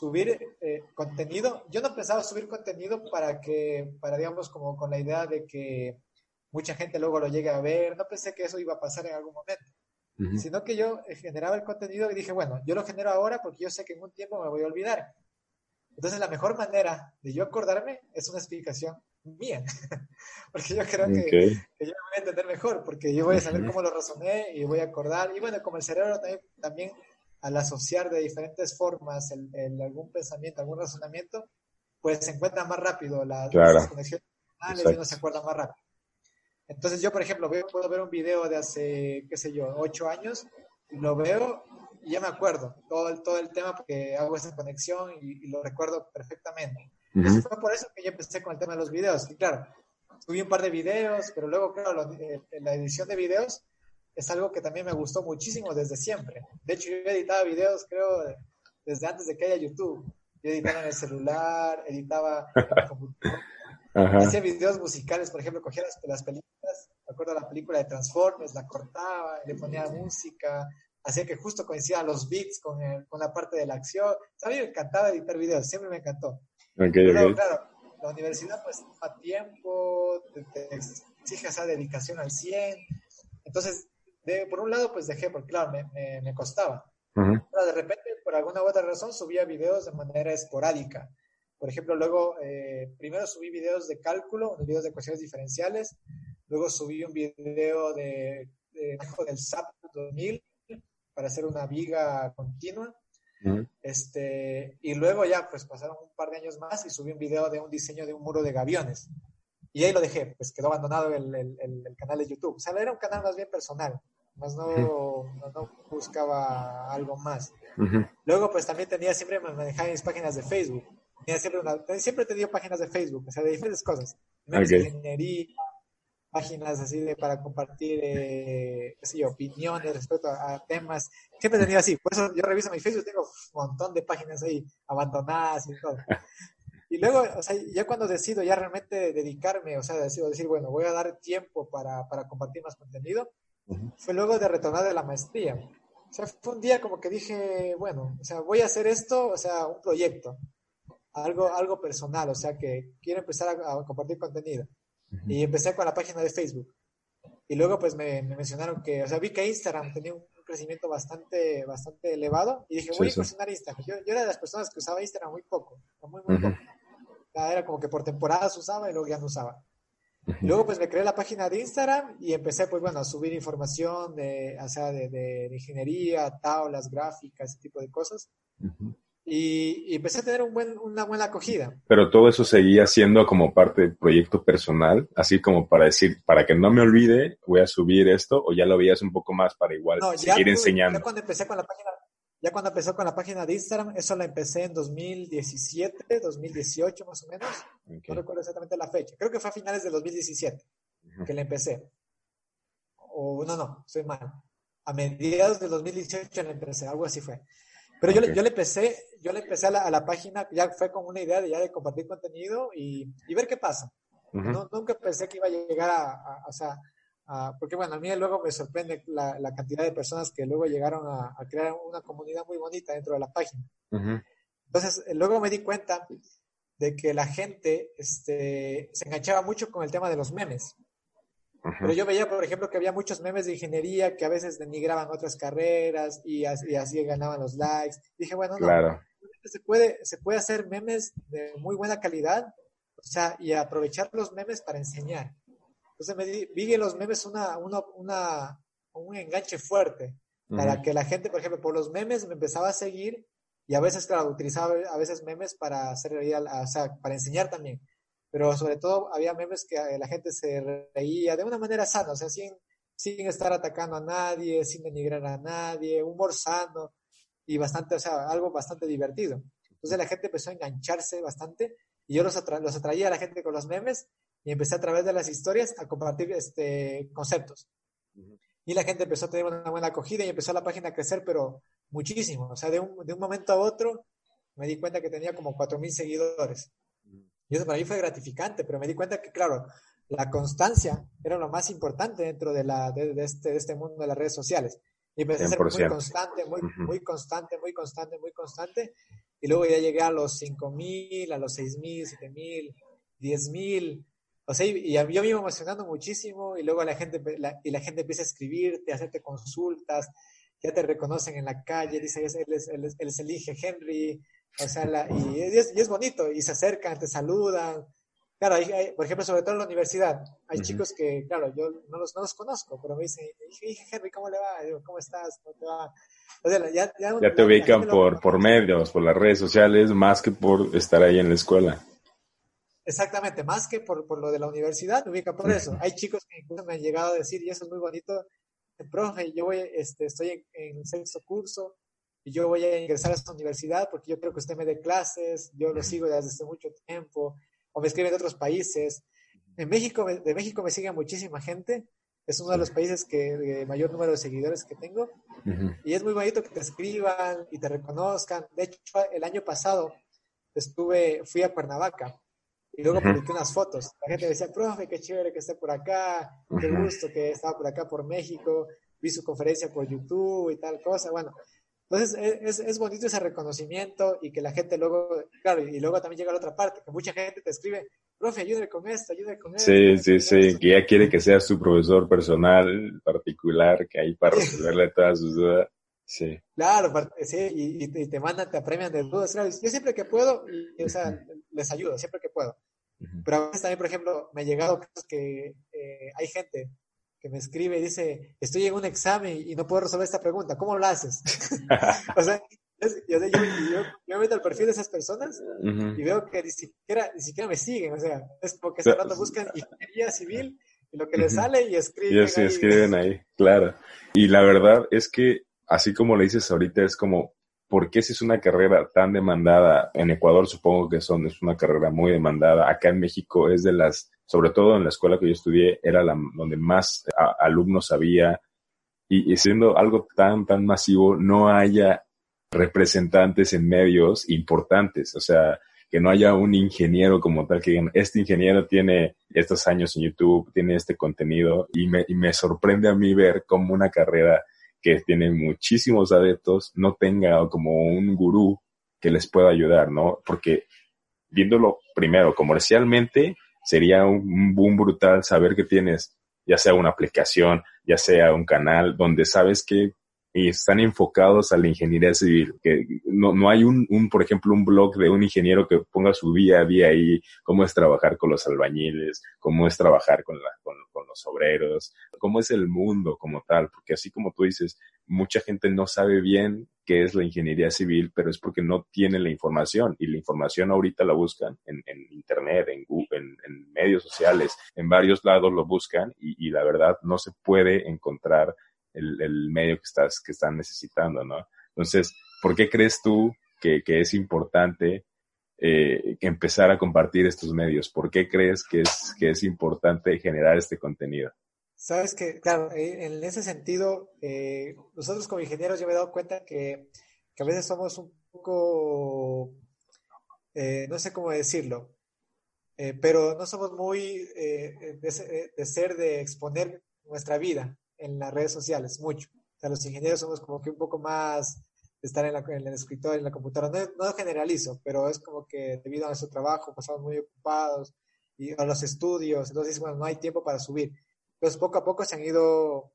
subir eh, contenido. Yo no pensaba subir contenido para que, para digamos, como con la idea de que mucha gente luego lo llegue a ver. No pensé que eso iba a pasar en algún momento sino que yo eh, generaba el contenido y dije, bueno, yo lo genero ahora porque yo sé que en un tiempo me voy a olvidar. Entonces, la mejor manera de yo acordarme es una explicación mía, porque yo creo que, yo me voy a entender mejor, porque yo voy a saber cómo lo razoné y voy a acordar. Y bueno, como el cerebro también, también al asociar de diferentes formas el, algún pensamiento, algún razonamiento, pues se encuentra más rápido la, las conexiones y uno se acuerda más rápido. Entonces yo, por ejemplo, puedo ver un video de hace, qué sé yo, ocho años, y lo veo y ya me acuerdo todo el, todo el tema porque hago esa conexión y, lo recuerdo perfectamente. fue por eso que yo empecé con el tema de los videos. Y claro, subí un par de videos, pero luego, claro, eh, la edición de videos es algo que también me gustó muchísimo desde siempre. De hecho, yo editaba videos, creo, desde antes de que haya YouTube. Yo editaba en el celular, editaba en la computadora. Hacía videos musicales, por ejemplo, cogía las, películas, me acuerdo la película de Transformers, la cortaba, le ponía música, hacía que justo coincidieran los beats con, con la parte de la acción. A mí me encantaba editar videos, siempre me encantó. Pero claro, la universidad pues toma tiempo, te, exige esa dedicación al 100. Entonces, de, por un lado, pues dejé, porque claro, me, me, costaba. Pero de repente, por alguna u otra razón, subía videos de manera esporádica. Por ejemplo, luego, eh, primero subí videos de cálculo, videos de ecuaciones diferenciales, luego subí un video de, de del SAP 2000 para hacer una viga continua. este, y luego ya, pues pasaron un par de años más y subí un video de un diseño de un muro de gaviones. Y ahí lo dejé, pues quedó abandonado el, el, canal de YouTube. O sea, era un canal más bien personal, más no, no, buscaba algo más. Luego, pues también tenía, siempre me manejaba mis páginas de Facebook siempre, siempre he tenido páginas de Facebook, o sea, de diferentes cosas. ingeniería, páginas así de para compartir eh, opiniones respecto a, temas. Siempre he tenido así. Por eso yo reviso mi Facebook, tengo un montón de páginas ahí abandonadas y todo. Y luego, o sea, ya cuando decido ya realmente dedicarme, o sea, decido decir, bueno, voy a dar tiempo para, para compartir más contenido, fue luego de retornar de la maestría. O sea, fue un día como que dije, bueno, o sea, voy a hacer esto, o sea, un proyecto algo, algo personal, o sea que quiero empezar a, compartir contenido. Y empecé con la página de Facebook. Y luego pues me, mencionaron que, o sea, vi que Instagram tenía un crecimiento bastante, bastante elevado y dije, voy a incursionar Instagram. Yo, yo, era de las personas que usaba Instagram muy poco, muy, muy poco. Era como que por temporadas usaba y luego ya no usaba. Luego pues me creé la página de Instagram y empecé pues bueno a subir información de, o sea, de, de, ingeniería, tablas, gráficas, ese tipo de cosas y, empecé a tener un buen, una buena acogida. Pero todo eso seguía siendo como parte del proyecto personal, así como para decir, para que no me olvide, voy a subir esto, o ya lo veías un poco más para igual seguir enseñando. Ya cuando empecé con la página, ya cuando empezó con la página de Instagram, eso la empecé en 2017, 2018 más o menos. No recuerdo exactamente la fecha. Creo que fue a finales de 2017 que la empecé. O no, no, soy mal. A mediados de 2018 la empecé, algo así fue. Pero yo, le, yo le empecé, yo le empecé a la, página, ya fue con una idea de ya de compartir contenido y, y ver qué pasa. no, nunca pensé que iba a llegar a, o sea, porque bueno, a mí luego me sorprende la, la cantidad de personas que luego llegaron a, crear una comunidad muy bonita dentro de la página. Entonces, luego me di cuenta de que la gente este, se enganchaba mucho con el tema de los memes. Pero yo veía, por ejemplo, que había muchos memes de ingeniería que a veces denigraban otras carreras y así, así ganaban los likes. Dije, bueno, no, se, puede, se puede hacer memes de muy buena calidad, o sea, y aprovechar los memes para enseñar. Entonces me di, vi en los memes una, una, una, un enganche fuerte para que la gente, por ejemplo, por los memes me empezaba a seguir y a veces, claro, utilizaba a veces memes para hacer o sea, para enseñar también pero sobre todo había memes que eh, la gente se reía de una manera sana, o sea, sin, sin estar atacando a nadie, sin denigrar a nadie, humor sano y bastante, o sea, algo bastante divertido. Entonces la gente empezó a engancharse bastante y yo los, los atraía a la gente con los memes y empecé a través de las historias a compartir este, conceptos. Y la gente empezó a tener una buena acogida y empezó la página a crecer, pero muchísimo. O sea, de un, de un momento a otro me di cuenta que tenía como 4.000 seguidores. Y eso para mí fue gratificante, pero me di cuenta que, claro, la constancia era lo más importante dentro de, la, de, este, de este mundo de las redes sociales. Y empecé a ser muy constante, muy, muy constante, muy constante, muy constante. Y luego ya llegué a los 5.000, a los 6.000, 7.000, 10.000. O sea, y, yo me iba emocionando muchísimo y luego la gente, y la gente empieza a escribirte, a hacerte consultas, ya te reconocen en la calle, dice, él es, él es, él es el Henry, o sea, y, es, y, es, bonito, y se acercan, te saludan. Claro, hay, por ejemplo, sobre todo en la universidad, hay chicos que, claro, yo no los, no los conozco, pero me dicen, Henry, ¿cómo le va? Digo, ¿cómo estás? ¿Cómo te va? O sea, ya, ya, ya te ubican por, por medios, por las redes sociales, más que por estar ahí en la escuela. Exactamente, más que por, por lo de la universidad, me ubican por eso. Hay chicos que incluso me han llegado a decir, y eso es muy bonito, profe, yo voy, este, estoy en, en sexto curso, y yo voy a ingresar a esta universidad porque yo creo que usted me dé clases, yo lo sigo desde hace mucho tiempo, o me escriben de otros países. En México, de México me sigue muchísima gente, es uno de los países que de mayor número de seguidores que tengo, y es muy bonito que te escriban y te reconozcan. De hecho, el año pasado estuve, fui a Cuernavaca y luego publiqué unas fotos. La gente decía, profe, qué chévere que esté por acá, qué gusto que estaba por acá por México, vi su conferencia por YouTube y tal cosa. Bueno, entonces e, es, es, bonito ese reconocimiento y que la gente luego, claro, y luego también llega la otra parte, que mucha gente te escribe, profe, ayúdame con esto, ayúdame con esto. Sí, sí, sí, que ya quiere que seas su profesor personal, particular, que ahí para resolverle todas sus dudas. Sí. Claro, sí, y, y, te mandan, te apremian de dudas. Yo siempre que puedo, o sea, les ayudo, siempre que puedo. Pero a veces también, por ejemplo, me ha llegado casos que eh, hay gente que me escribe y dice, estoy en un examen y no puedo resolver esta pregunta, ¿cómo lo haces? o sea, yo, me meto al perfil de esas personas y veo que ni siquiera, ni siquiera me siguen, o sea, es porque ese rato buscan ingeniería civil y lo que les sale y escriben. Y escriben ahí, claro. Y la verdad es que, así como le dices ahorita, es como ¿por qué si es una carrera tan demandada? En Ecuador supongo que son, es una carrera muy demandada. Acá en México es de las, sobre todo en la escuela que yo estudié, era la donde más alumnos había. Y, siendo algo tan, tan masivo, no haya representantes en medios importantes. O sea, que no haya un ingeniero como tal que digan, este ingeniero tiene estos años en YouTube, tiene este contenido y me, y me sorprende a mí ver cómo una carrera que tiene muchísimos adeptos no tenga como un gurú que les pueda ayudar, ¿no? Porque viéndolo primero comercialmente, sería un boom brutal saber que tienes ya sea una aplicación, ya sea un canal donde sabes que y están enfocados a la ingeniería civil, que no, no hay un, un, por ejemplo, un blog de un ingeniero que ponga su día a día ahí, cómo es trabajar con los albañiles, cómo es trabajar con, la, con, con los obreros, cómo es el mundo como tal, porque así como tú dices, mucha gente no sabe bien qué es la ingeniería civil, pero es porque no tiene la información y la información ahorita la buscan en, en internet, en, en, en, medios sociales, en varios lados lo buscan y, y la verdad no se puede encontrar el, medio que estás, que están necesitando, ¿no? Entonces, ¿por qué crees tú que, es importante eh, empezar a compartir estos medios? ¿Por qué crees que es, que es importante generar este contenido? Sabes que, claro, eh, en ese sentido, eh, nosotros como ingenieros yo me he dado cuenta que, a veces somos un poco, no sé cómo decirlo, pero no somos muy de, ser de exponer nuestra vida en las redes sociales, mucho. O sea, los ingenieros somos como que un poco más de estar en, el escritorio, en la computadora. No, no, generalizo, pero es como que debido a nuestro trabajo pasamos muy ocupados y a los estudios, entonces, bueno, no hay tiempo para subir. Entonces, poco a poco se han ido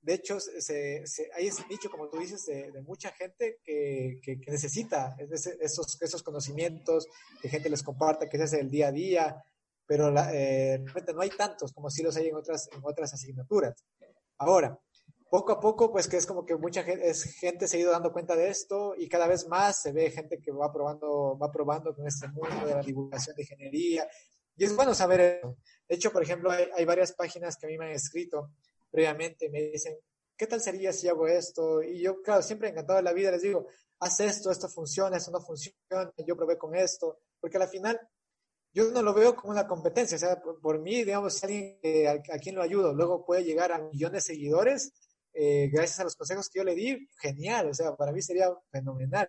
de hecho, se, hay ese nicho, como tú dices, de, mucha gente que, que, necesita esos, esos conocimientos, que gente les comparta, que se hace el día a día, pero la, eh, no hay tantos como si los hay en otras, en otras asignaturas. Ahora, poco a poco, pues que es como que mucha gente, se ha ido dando cuenta de esto y cada vez más se ve gente que va probando, va probando con este mundo de la divulgación de ingeniería. Y es bueno saber eso. De hecho, por ejemplo, hay, hay varias páginas que a mí me han escrito previamente me dicen, ¿qué tal sería si hago esto? Y yo, claro, siempre encantado de la vida les digo, haz esto, esto funciona, esto no funciona, yo probé con esto, porque al final yo no lo veo como una competencia, o sea, por, mí, digamos, alguien a, quien lo ayudo luego puede llegar a millones de seguidores, eh, gracias a los consejos que yo le di, genial, o sea, para mí sería fenomenal.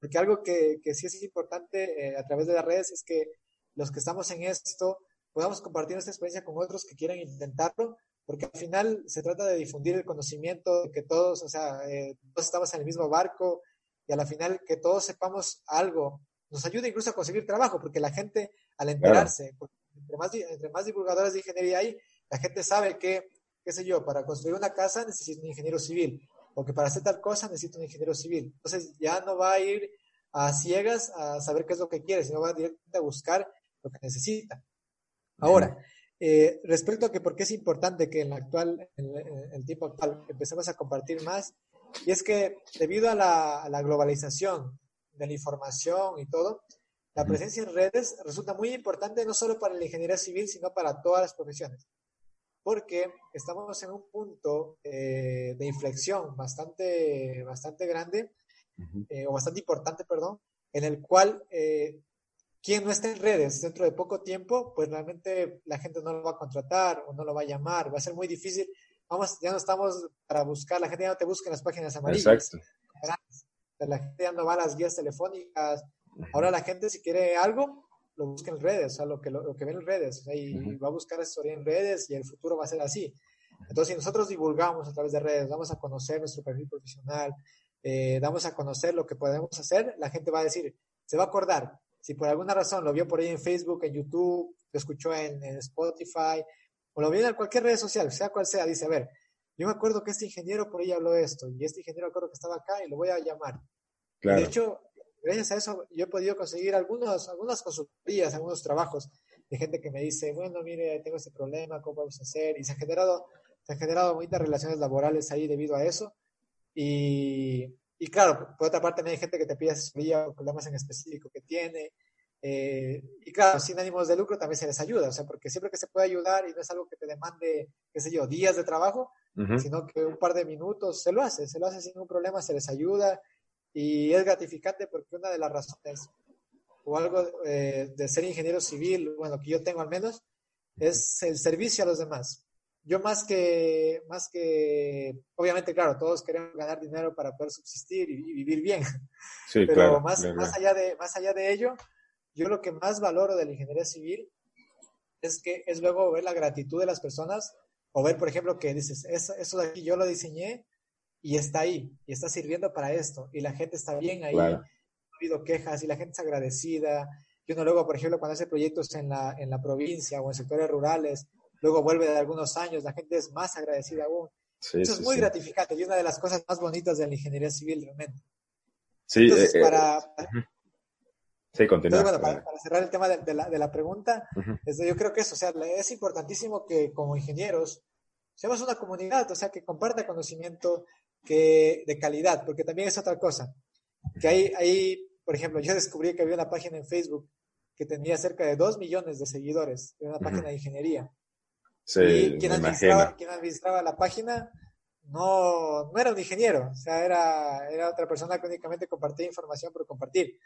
Porque algo que, que sí es importante eh, a través de las redes es que los que estamos en esto podamos compartir nuestra experiencia con otros que quieran intentarlo porque al final se trata de difundir el conocimiento, de que todos, o sea, eh, todos estamos en el mismo barco y a la final que todos sepamos algo, nos ayuda incluso a conseguir trabajo, porque la gente al enterarse, entre, más, entre más divulgadores de ingeniería hay, la gente sabe que, qué sé yo, para construir una casa necesito un ingeniero civil, o que para hacer tal cosa necesito un ingeniero civil. Entonces ya no va a ir a ciegas a saber qué es lo que quiere, sino va directamente a buscar lo que necesita. Ahora, eh, respecto a que por qué es importante que en, actual, en, el tiempo actual empecemos a compartir más, y es que debido a la, globalización de la información y todo, la presencia en redes resulta muy importante no solo para la ingeniería civil, sino para todas las profesiones, porque estamos en un punto eh, de inflexión bastante, bastante grande, eh, o bastante importante, perdón, en el cual quien no esté en redes dentro de poco tiempo, pues realmente la gente no lo va a contratar o no lo va a llamar, va a ser muy difícil. Vamos, ya no estamos para buscar, la gente ya no te busca en las páginas amarillas. Exacto. La gente ya no va a las guías telefónicas. Ahora la gente si quiere algo, lo busca en redes, o sea, lo que, lo, que ve en redes, y va a buscar asesoría en redes y el futuro va a ser así. Entonces, si nosotros divulgamos a través de redes, vamos a conocer nuestro perfil profesional, eh, damos a conocer lo que podemos hacer, la gente va a decir, se va a acordar, si por alguna razón lo vio por ahí en Facebook, en YouTube, lo escuchó en, Spotify, o lo vio en cualquier red social, sea cual sea, dice, a ver, yo me acuerdo que este ingeniero por ahí habló esto, y este ingeniero acuerdo que estaba acá y lo voy a llamar. De hecho, gracias a eso yo he podido conseguir algunos, algunas consultorías, algunos trabajos de gente que me dice, bueno, mire, tengo este problema, ¿cómo vamos a hacer? Y se han generado, se han generado muchas relaciones laborales ahí debido a eso. Y, y claro, por otra parte también hay gente que te pide asesoría o problemas en específico que tiene. Eh, y claro, sin ánimos de lucro también se les ayuda, o sea, porque siempre que se puede ayudar y no es algo que te demande, qué sé yo, días de trabajo, sino que un par de minutos se lo hace, se lo hace sin ningún problema, se les ayuda y es gratificante porque una de las razones o algo eh, de ser ingeniero civil, bueno, que yo tengo al menos, es el servicio a los demás yo más que, más que, obviamente, claro, todos queremos ganar dinero para poder subsistir y, vivir bien. Sí, Pero claro, más, más, allá de, más allá de ello, yo lo que más valoro de la ingeniería civil es que es luego ver la gratitud de las personas o ver, por ejemplo, que dices, eso, eso de aquí yo lo diseñé y está ahí, y está sirviendo para esto, y la gente está bien ahí, no ha habido quejas, y la gente es agradecida. Y uno luego, por ejemplo, cuando hace proyectos en la, en la provincia o en sectores rurales, luego vuelve de algunos años, la gente es más agradecida aún. Eso es muy gratificante y una de las cosas más bonitas de la ingeniería civil realmente. Sí, Entonces, eh, para, Sí, continúa. Bueno, para, cerrar el tema de, la, de la, pregunta, yo creo que eso, o sea, es importantísimo que como ingenieros seamos una comunidad, o sea, que comparta conocimiento que, de calidad, porque también es otra cosa. Que hay, hay, por ejemplo, yo descubrí que había una página en Facebook que tenía cerca de 2 millones de seguidores, era una página de ingeniería y quien administraba, la página no, no era un ingeniero, o sea, era, era otra persona que únicamente compartía información por compartir.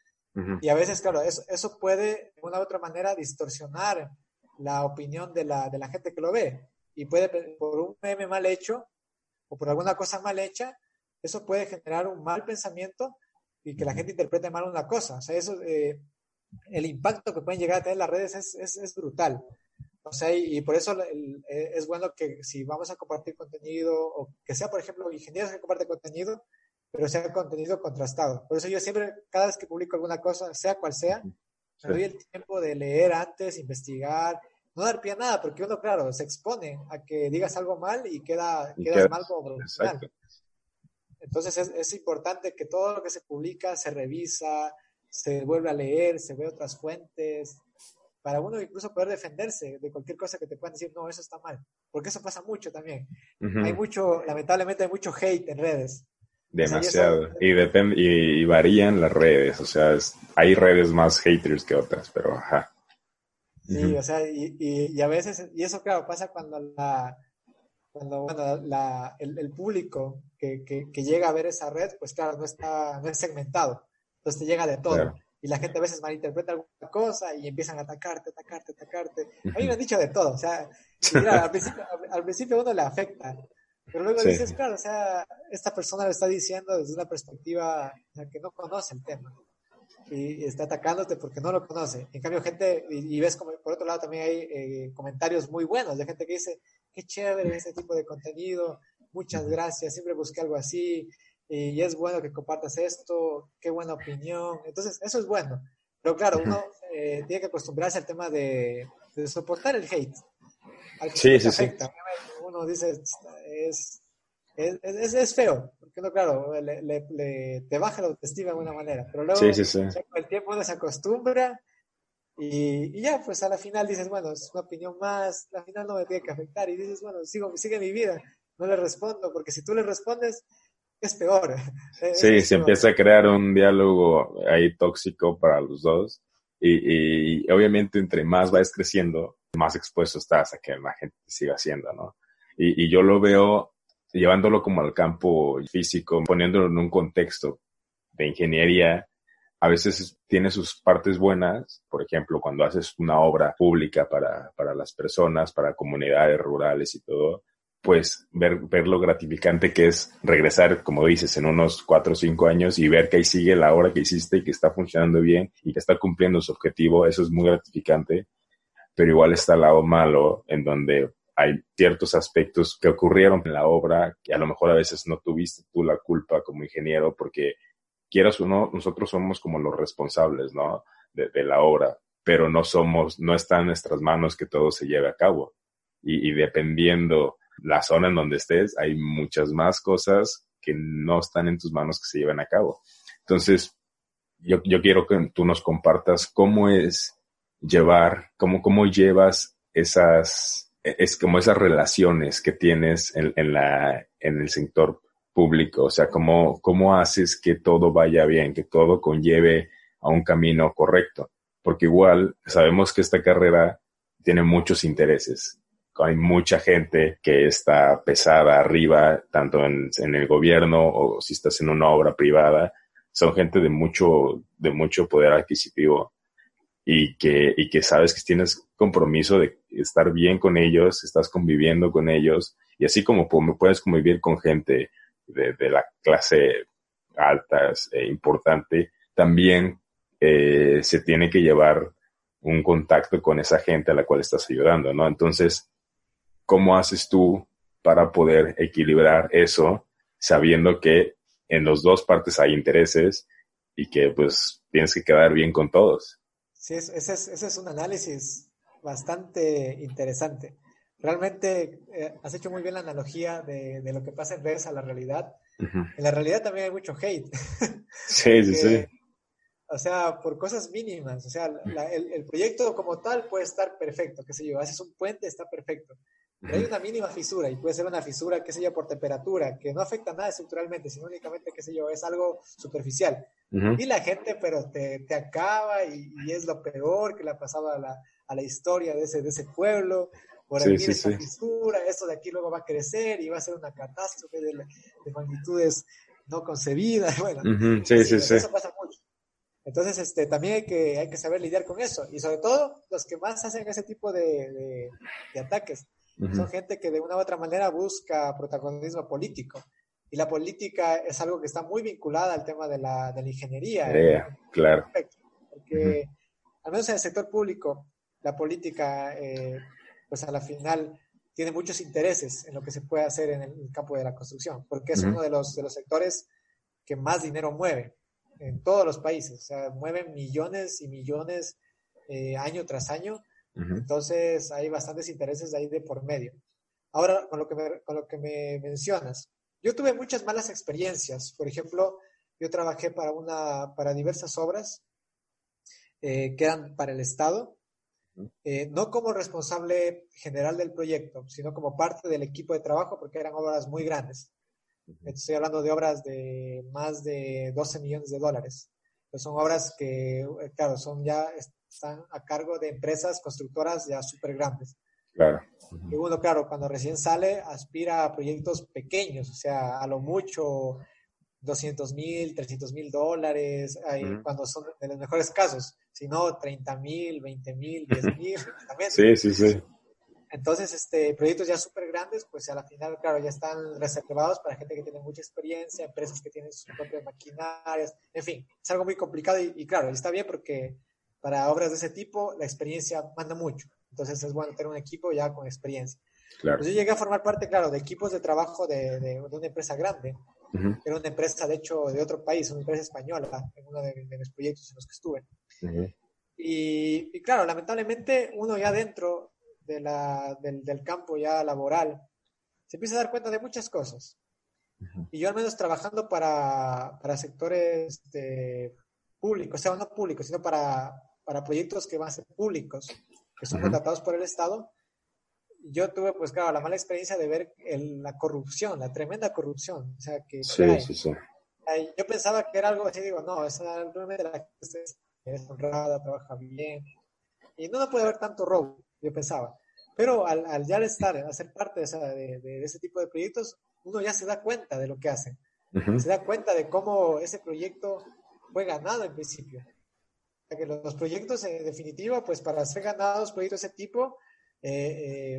Y a veces, claro, eso, eso puede de una u otra manera distorsionar la opinión de la, de la gente que lo ve. Y puede, por un meme mal hecho o por alguna cosa mal hecha, eso puede generar un mal pensamiento y que la gente interprete mal una cosa. O sea, eso, eh, el impacto que pueden llegar a tener las redes es, es, es brutal. O sea, y, por eso eh, es bueno que si vamos a compartir contenido, o que sea, por ejemplo, ingenieros que comparten contenido, pero sea contenido contrastado. Por eso yo siempre, cada vez que publico alguna cosa, sea cual sea, me doy el tiempo de leer antes, investigar, no dar pie a nada, porque uno, claro, se expone a que digas algo mal y queda, quedas mal como profesional. Entonces es, es, importante que todo lo que se publica se revisa, se vuelve a leer, se ve otras fuentes, para uno incluso poder defenderse de cualquier cosa que te puedan decir, no, eso está mal, porque eso pasa mucho también. Hay mucho, lamentablemente hay mucho hate en redes. Demasiado. y, depende, y, varían las redes, o sea, hay redes más haters que otras, pero ajá. Sí, o sea, y, y, a veces, y eso claro, pasa cuando la, cuando bueno, la, el, el, público que, que, que, llega a ver esa red, pues claro, no está, no es segmentado, entonces te llega de todo. Y la gente a veces malinterpreta alguna cosa y empiezan a atacarte, atacarte, atacarte. A mí me han dicho de todo, o sea, mira, al, principio, al, principio uno le afecta, pero luego dices, claro, o sea, esta persona lo está diciendo desde una perspectiva que no conoce el tema y está atacándote porque no lo conoce. En cambio, gente, y, ves como por otro lado también hay eh, comentarios muy buenos de gente que dice, qué chévere este tipo de contenido, muchas gracias, siempre busqué algo así, y es bueno que compartas esto, qué buena opinión. Entonces, eso es bueno. Pero claro, uno eh, tiene que acostumbrarse al tema de, soportar el hate. sí, sí, sí. Uno dice, es, es, es, feo, porque uno, claro, le, le, te baja la autoestima de alguna manera. Pero luego, el tiempo uno se acostumbra y, y, ya, pues a la final dices, bueno, es una opinión más, la final no me tiene que afectar. Y dices, bueno, sigo, sigue mi vida, no le respondo, porque si tú le respondes, es peor. Sí, se empieza a crear un diálogo ahí tóxico para los dos. Y, obviamente entre más vas creciendo, más expuesto estás a que la gente siga haciendo, ¿no? Y, yo lo veo llevándolo como al campo físico, poniéndolo en un contexto de ingeniería, a veces tiene sus partes buenas, por ejemplo, cuando haces una obra pública para, para las personas, para comunidades rurales y todo, pues ver, lo gratificante que es regresar, como dices, en unos cuatro o cinco años y ver que ahí sigue la obra que hiciste y que está funcionando bien y que está cumpliendo su objetivo, eso es muy gratificante, pero igual está el lado malo en donde hay ciertos aspectos que ocurrieron en la obra que a lo mejor a veces no tuviste tú la culpa como ingeniero porque quieras o no, nosotros somos como los responsables, ¿no? De, la obra, pero no somos, no está en nuestras manos que todo se lleve a cabo. Y, y dependiendo la zona en donde estés, hay muchas más cosas que no están en tus manos que se lleven a cabo. Entonces, yo, yo quiero que tú nos compartas cómo es llevar, cómo, cómo llevas esas, es como esas relaciones que tienes en, en, la, en el sector público, o sea, cómo, cómo haces que todo vaya bien, que todo conlleve a un camino correcto, porque igual sabemos que esta carrera tiene muchos intereses. Hay mucha gente que está pesada arriba, tanto en, el gobierno o si estás en una obra privada, son gente de mucho, de mucho poder adquisitivo y que, y que sabes que tienes compromiso de estar bien con ellos, estás conviviendo con ellos y así como puedes convivir con gente de, la clase alta e importante, también eh, se tiene que llevar un contacto con esa gente a la cual estás ayudando, ¿no? Entonces, ¿cómo haces tú para poder equilibrar eso sabiendo que en los dos partes hay intereses y que pues tienes que quedar bien con todos? Sí, ese es, ese es un análisis bastante interesante. Realmente eh, has hecho muy bien la analogía de, de, lo que pasa en redes a la realidad. En la realidad también hay mucho hate. Sí, sí, sí. O sea, por cosas mínimas. O sea, el, el, proyecto como tal puede estar perfecto, qué sé yo, haces un puente, está perfecto hay una mínima fisura y puede ser una fisura, qué sé yo, por temperatura, que no afecta nada estructuralmente, sino únicamente, qué sé yo, es algo superficial. Y la gente, pero te, te acaba y, es lo peor que le ha pasado a la, a la historia de ese, de ese pueblo. Por aquí esa fisura, esto de aquí luego va a crecer y va a ser una catástrofe de, de magnitudes no concebidas. Bueno, eso pasa mucho. Entonces, este, también hay que, hay que saber lidiar con eso. Y sobre todo, los que más hacen ese tipo de, de ataques son gente que de una u otra manera busca protagonismo político. y la política es algo que está muy vinculada al tema de la, de la ingeniería. claro. Porque, al menos en el sector público, la política, eh, pues a la final tiene muchos intereses en lo que se puede hacer en el campo de la construcción, porque es uno de los, de los sectores que más dinero mueve en todos los países, o sea, mueven millones y millones eh, año tras año, entonces hay bastantes intereses ahí de por medio. Ahora, con lo que me, con lo que me mencionas, yo tuve muchas malas experiencias, por ejemplo, yo trabajé para, una, para diversas obras eh, que eran para el Estado, eh, no como responsable general del proyecto, sino como parte del equipo de trabajo, porque eran obras muy grandes. Estoy hablando de obras de más de 12 millones de dólares. Pues son obras que, claro, son ya, están a cargo de empresas constructoras ya súper grandes. Claro. Y uno, claro, cuando recién sale, aspira a proyectos pequeños, o sea, a lo mucho 200 mil, 300 mil dólares, cuando son de los mejores casos, si no 30 mil, 20 mil, 10 mil. sí, sí, sí. Entonces, este, proyectos ya súper grandes, pues a la final, claro, ya están reservados para gente que tiene mucha experiencia, empresas que tienen sus propias maquinarias, en fin, es algo muy complicado y, claro, está bien porque para obras de ese tipo la experiencia manda mucho. Entonces es bueno tener un equipo ya con experiencia. Claro. Pues yo llegué a formar parte, claro, de equipos de trabajo de, de, una empresa grande. Era una empresa, de hecho, de otro país, una empresa española, en uno de, de los proyectos en los que estuve. y, y, claro, lamentablemente uno ya dentro de la, del, del, campo ya laboral, se empieza a dar cuenta de muchas cosas. Y yo al menos trabajando para, para sectores de públicos, o sea, no públicos, sino para, para proyectos que van a ser públicos, que son contratados por el Estado, yo tuve, pues claro, la mala experiencia de ver la corrupción, la tremenda corrupción. O sea, que sí, sí, sí. yo pensaba que era algo así, digo, no, esa realmente la es honrada, trabaja bien. Y no, no puede haber tanto robo yo pensaba. Pero al, al ya estar, a ser parte de, de, ese tipo de proyectos, uno ya se da cuenta de lo que hacen. Se da cuenta de cómo ese proyecto fue ganado en principio. Que los proyectos, en definitiva, pues para ser ganados proyectos de ese tipo, eh,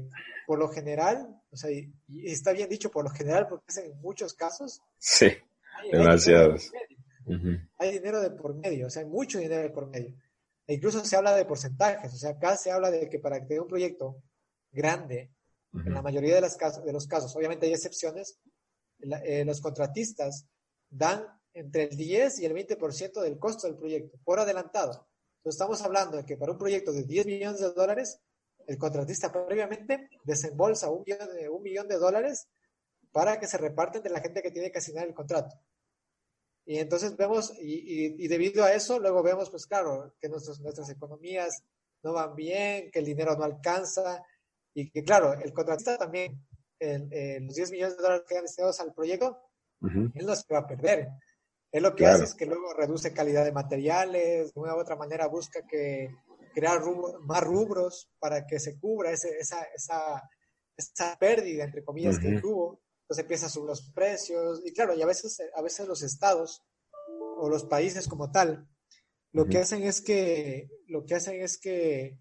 eh, por lo general, o sea, y, está bien dicho por lo general, porque es en muchos casos. Sí, demasiados. Hay dinero de por medio, o sea, hay mucho dinero de por medio. E incluso se habla de porcentajes, o sea, acá se habla de que para que tenga un proyecto grande, en la mayoría de, las casos, de los casos, obviamente hay excepciones, eh, los contratistas dan entre el 10 y el 20% del costo del proyecto, por adelantado. Entonces estamos hablando de que para un proyecto de 10 millones de dólares, el contratista previamente desembolsa un millón de, un millón de dólares para que se reparten de la gente que tiene que asignar el contrato. Y entonces vemos, y, y, debido a eso, luego vemos, pues claro, que nuestros, nuestras economías no van bien, que el dinero no alcanza, y que claro, el contratista también, los 10 millones de dólares que han destinados al proyecto, él no se va a perder. Él lo que hace es que luego reduce calidad de materiales, de una u otra manera busca que crear más rubros para que se cubra ese, esa, esa, esa pérdida, entre comillas, que tuvo entonces empieza a subir los precios y claro, y a veces, a veces los estados o los países como tal, lo que hacen es que, lo que hacen es que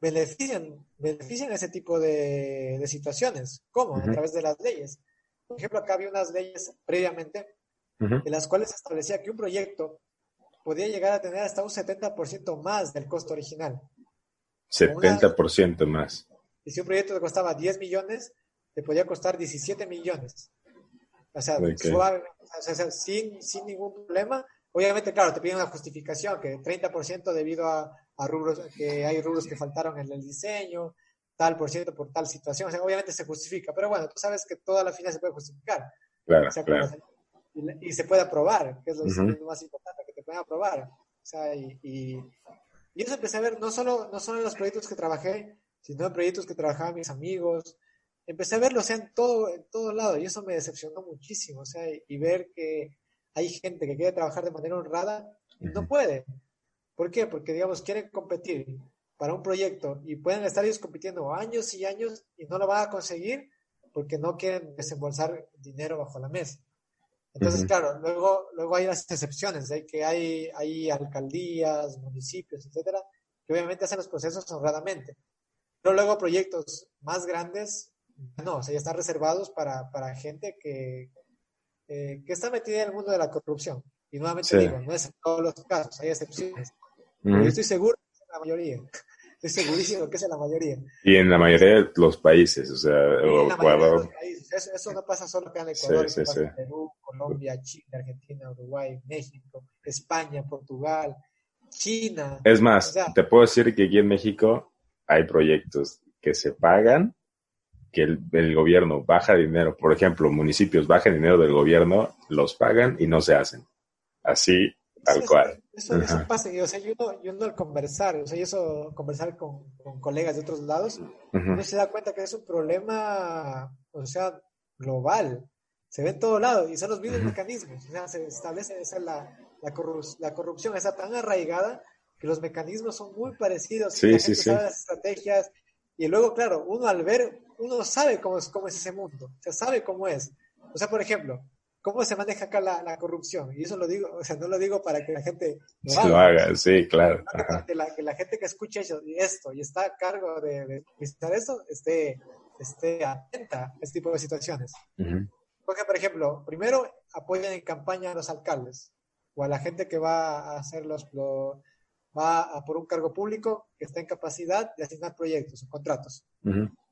benefician, benefician ese tipo de, situaciones. ¿Cómo? A través de las leyes. Por ejemplo, acá había unas leyes previamente en las cuales se establecía que un proyecto podía llegar a tener hasta un 70% más del costo original. 70% más. Y si un proyecto te costaba 10 millones, te podía costar 17 millones. O sea, suave, o sea, sin, sin ningún problema. Obviamente, claro, te piden una justificación, que 30% debido a, a, rubros, que hay rubros que faltaron en el diseño, tal por ciento por tal situación. O sea, obviamente se justifica, pero bueno, tú sabes que toda la final se puede justificar. Claro, claro. Y, se puede aprobar, que es lo, más importante, que te pueden aprobar. O sea, y, y, y, eso empecé a ver no solo, no solo en los proyectos que trabajé, sino en proyectos que trabajaban mis amigos, empecé a verlo, o sea, en todo, en todo lado, y eso me decepcionó muchísimo, o sea, y ver que hay gente que quiere trabajar de manera honrada y no puede. ¿Por qué? Porque, digamos, quieren competir para un proyecto y pueden estar ellos compitiendo años y años y no lo van a conseguir porque no quieren desembolsar dinero bajo la mesa. Entonces, claro, luego, luego hay las excepciones, de que hay, hay alcaldías, municipios, etcétera, que obviamente hacen los procesos honradamente. Pero luego proyectos más grandes no, o sea, ya están reservados para, para gente que, eh, que está metida en el mundo de la corrupción. Y nuevamente digo, no es en todos los casos, hay excepciones. Yo estoy seguro que es la mayoría. Estoy segurísimo que es la mayoría. Y en la mayoría de los países, o sea, Ecuador. Eso, eso, no pasa solo acá en Ecuador, sí, pasa en Perú, Colombia, Chile, Argentina, Uruguay, México, España, Portugal, China. Es más, te puedo decir que aquí en México hay proyectos que se pagan, que el, gobierno baja dinero, por ejemplo, municipios bajan dinero del gobierno, los pagan y no se hacen. Así, tal cual. Eso, pasa, o sea, yo no, yo no al conversar, o sea, yo eso, conversar con, con colegas de otros lados, uno se da cuenta que es un problema, o sea, global. Se ve en todo lado y son los mismos mecanismos. O sea, se establece esa la, la, corrupción, está tan arraigada que los mecanismos son muy parecidos. Sí, sí, sí. las estrategias. Y luego, claro, uno al ver, uno sabe cómo es, cómo es ese mundo, o sea, sabe cómo es. O sea, por ejemplo, cómo se maneja acá la, corrupción. Y eso lo digo, o sea, no lo digo para que la gente lo haga, sí, claro. Que la, que la, gente que escuche esto y está a cargo de, visitar esto esté, esté atenta a este tipo de situaciones. Porque, por ejemplo, primero apoyan en campaña a los alcaldes o a la gente que va a hacer los, va a por un cargo público que está en capacidad de asignar proyectos o contratos.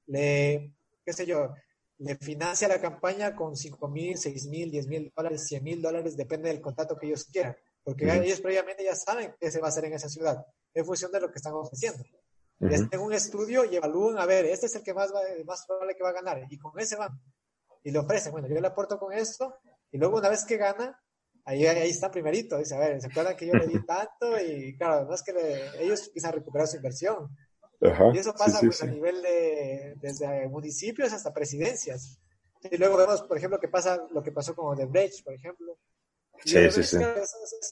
Le, qué sé yo, le financia la campaña con 5 mil, 6 mil, 10 mil dólares, 100 mil dólares, depende del contrato que ellos quieran. Porque ellos previamente ya saben qué se va a hacer en esa ciudad, en función de lo que están ofreciendo. Y hacen un estudio y evalúan, a ver, este es el que más, va, más probable que va a ganar, y con ese van. Y le ofrecen, bueno, yo le aporto con esto, y luego una vez que gana, ahí, ahí está primerito, dice, a ver, ¿se acuerdan que yo le di tanto? Y claro, es que ellos empiezan a recuperar su inversión. Y eso pasa pues a nivel de, desde municipios hasta presidencias. Y luego vemos, por ejemplo, que pasa lo que pasó con Odebrecht, por ejemplo. Sí, sí, sí.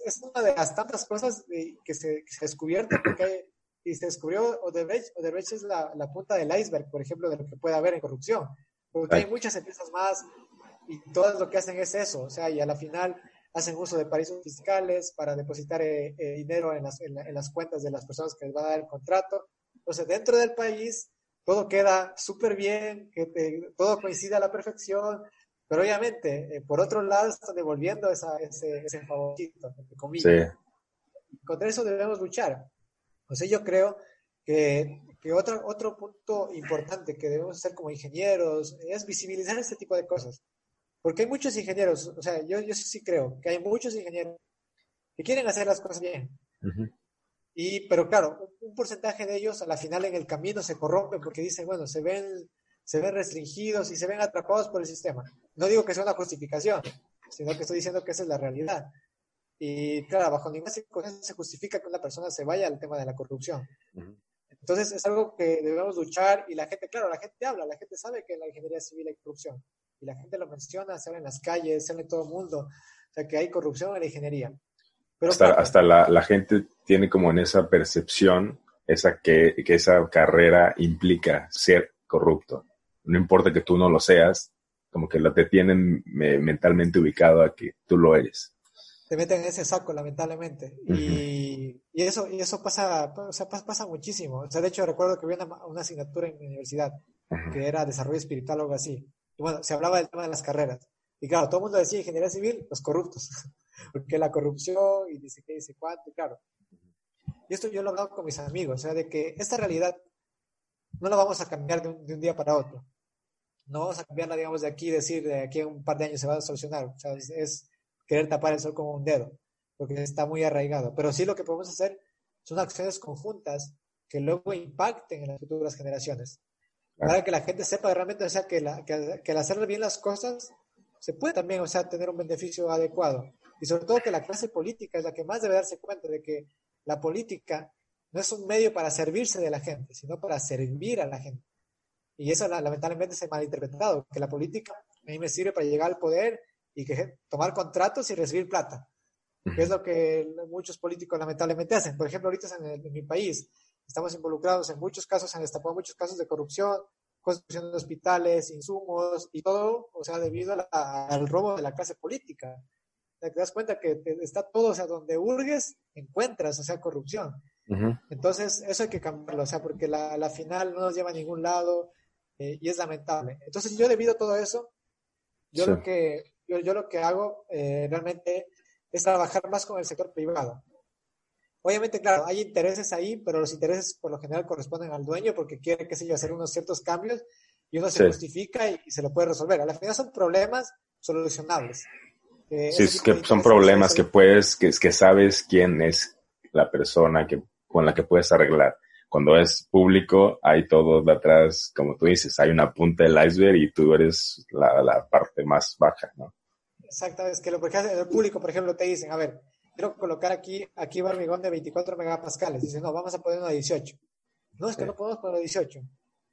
Es, una de las tantas cosas que se, que se descubierto porque y se descubrió Odebrecht. Odebrecht es la, la, punta del iceberg, por ejemplo, de lo que puede haber en corrupción. Porque hay muchas empresas más y todas lo que hacen es eso. O sea, y a la final hacen uso de paraísos fiscales para depositar eh, eh, dinero en las, en, las, cuentas de las personas que les van a dar el contrato. Entonces, dentro del país, todo queda súper bien, que todo coincide a la perfección, pero obviamente, eh, por otro lado, están devolviendo esa, ese, ese favorito, entre comillas. Contra eso debemos luchar. O sea, yo creo que, que otro, otro punto importante que debemos hacer como ingenieros es visibilizar este tipo de cosas. Porque hay muchos ingenieros, o sea, yo, yo sí creo que hay muchos ingenieros que quieren hacer las cosas bien. Y, pero claro, un, porcentaje de ellos a la final en el camino se corrompen porque dicen, bueno, se ven, se ven restringidos y se ven atrapados por el sistema. No digo que sea una justificación, sino que estoy diciendo que esa es la realidad. Y claro, bajo ninguna circunstancia se justifica que una persona se vaya al tema de la corrupción. Entonces es algo que debemos luchar y la gente, claro, la gente habla, la gente sabe que en la ingeniería civil hay corrupción y la gente lo menciona, se en las calles, se en todo el mundo, o sea que hay corrupción en la ingeniería. Pero hasta, hasta la, la, gente tiene como en esa percepción esa que, que esa carrera implica ser corrupto. No importa que tú no lo seas, como que lo te tienen mentalmente ubicado a que tú lo eres. Te meten en ese saco, lamentablemente. y, y, eso, y eso pasa, o sea, pasa, muchísimo. O sea, de hecho, recuerdo que había una, una asignatura en mi universidad que era desarrollo espiritual o algo así. Y bueno, se hablaba del tema de las carreras. Y claro, todo el mundo decía ingeniería civil, los corruptos. Porque la corrupción y dice qué, dice cuánto, claro. Y esto yo lo he hablado con mis amigos, o sea, de que esta realidad no la vamos a cambiar de un, día para otro. No vamos a cambiarla, digamos, de aquí y decir de aquí a un par de años se va a solucionar. O sea, es, querer tapar el sol con un dedo, porque está muy arraigado. Pero sí lo que podemos hacer son acciones conjuntas que luego impacten en las futuras generaciones para que la gente sepa realmente, o sea, que, la, que, que al hacer bien las cosas se puede también, o sea, tener un beneficio adecuado. Y sobre todo que la clase política es la que más debe darse cuenta de que la política no es un medio para servirse de la gente, sino para servir a la gente. Y eso lamentablemente se ha malinterpretado, que la política a mí me sirve para llegar al poder y que tomar contratos y recibir plata, que es lo que muchos políticos lamentablemente hacen. Por ejemplo, ahorita en, en mi país, estamos involucrados en muchos casos, han destapado muchos casos de corrupción, construcción de hospitales, insumos y todo, o sea, debido al robo de la clase política. Te das cuenta que está todo, o sea, donde hurgues, encuentras, o sea, corrupción. Entonces, eso hay que cambiarlo, o sea, porque la, la final no nos lleva a ningún lado eh, y es lamentable. Entonces, yo debido a todo eso, yo lo que yo, lo que hago eh, realmente es trabajar más con el sector privado. Obviamente, claro, hay intereses ahí, pero los intereses por lo general corresponden al dueño porque quiere, qué sé yo, hacer unos ciertos cambios y uno se justifica y, se lo puede resolver. A la final son problemas solucionables. Eh, sí, es que son problemas que puedes, que, que sabes quién es la persona que, con la que puedes arreglar. Cuando es público, hay todo de atrás, como tú dices, hay una punta del iceberg y tú eres la, la parte más baja, ¿no? Exactamente, es que lo que hace el público, por ejemplo, te dicen, a ver, quiero colocar aquí, aquí hormigón de 24 megapascales. Dicen, no, vamos a poner uno de 18. No, es que no podemos poner 18.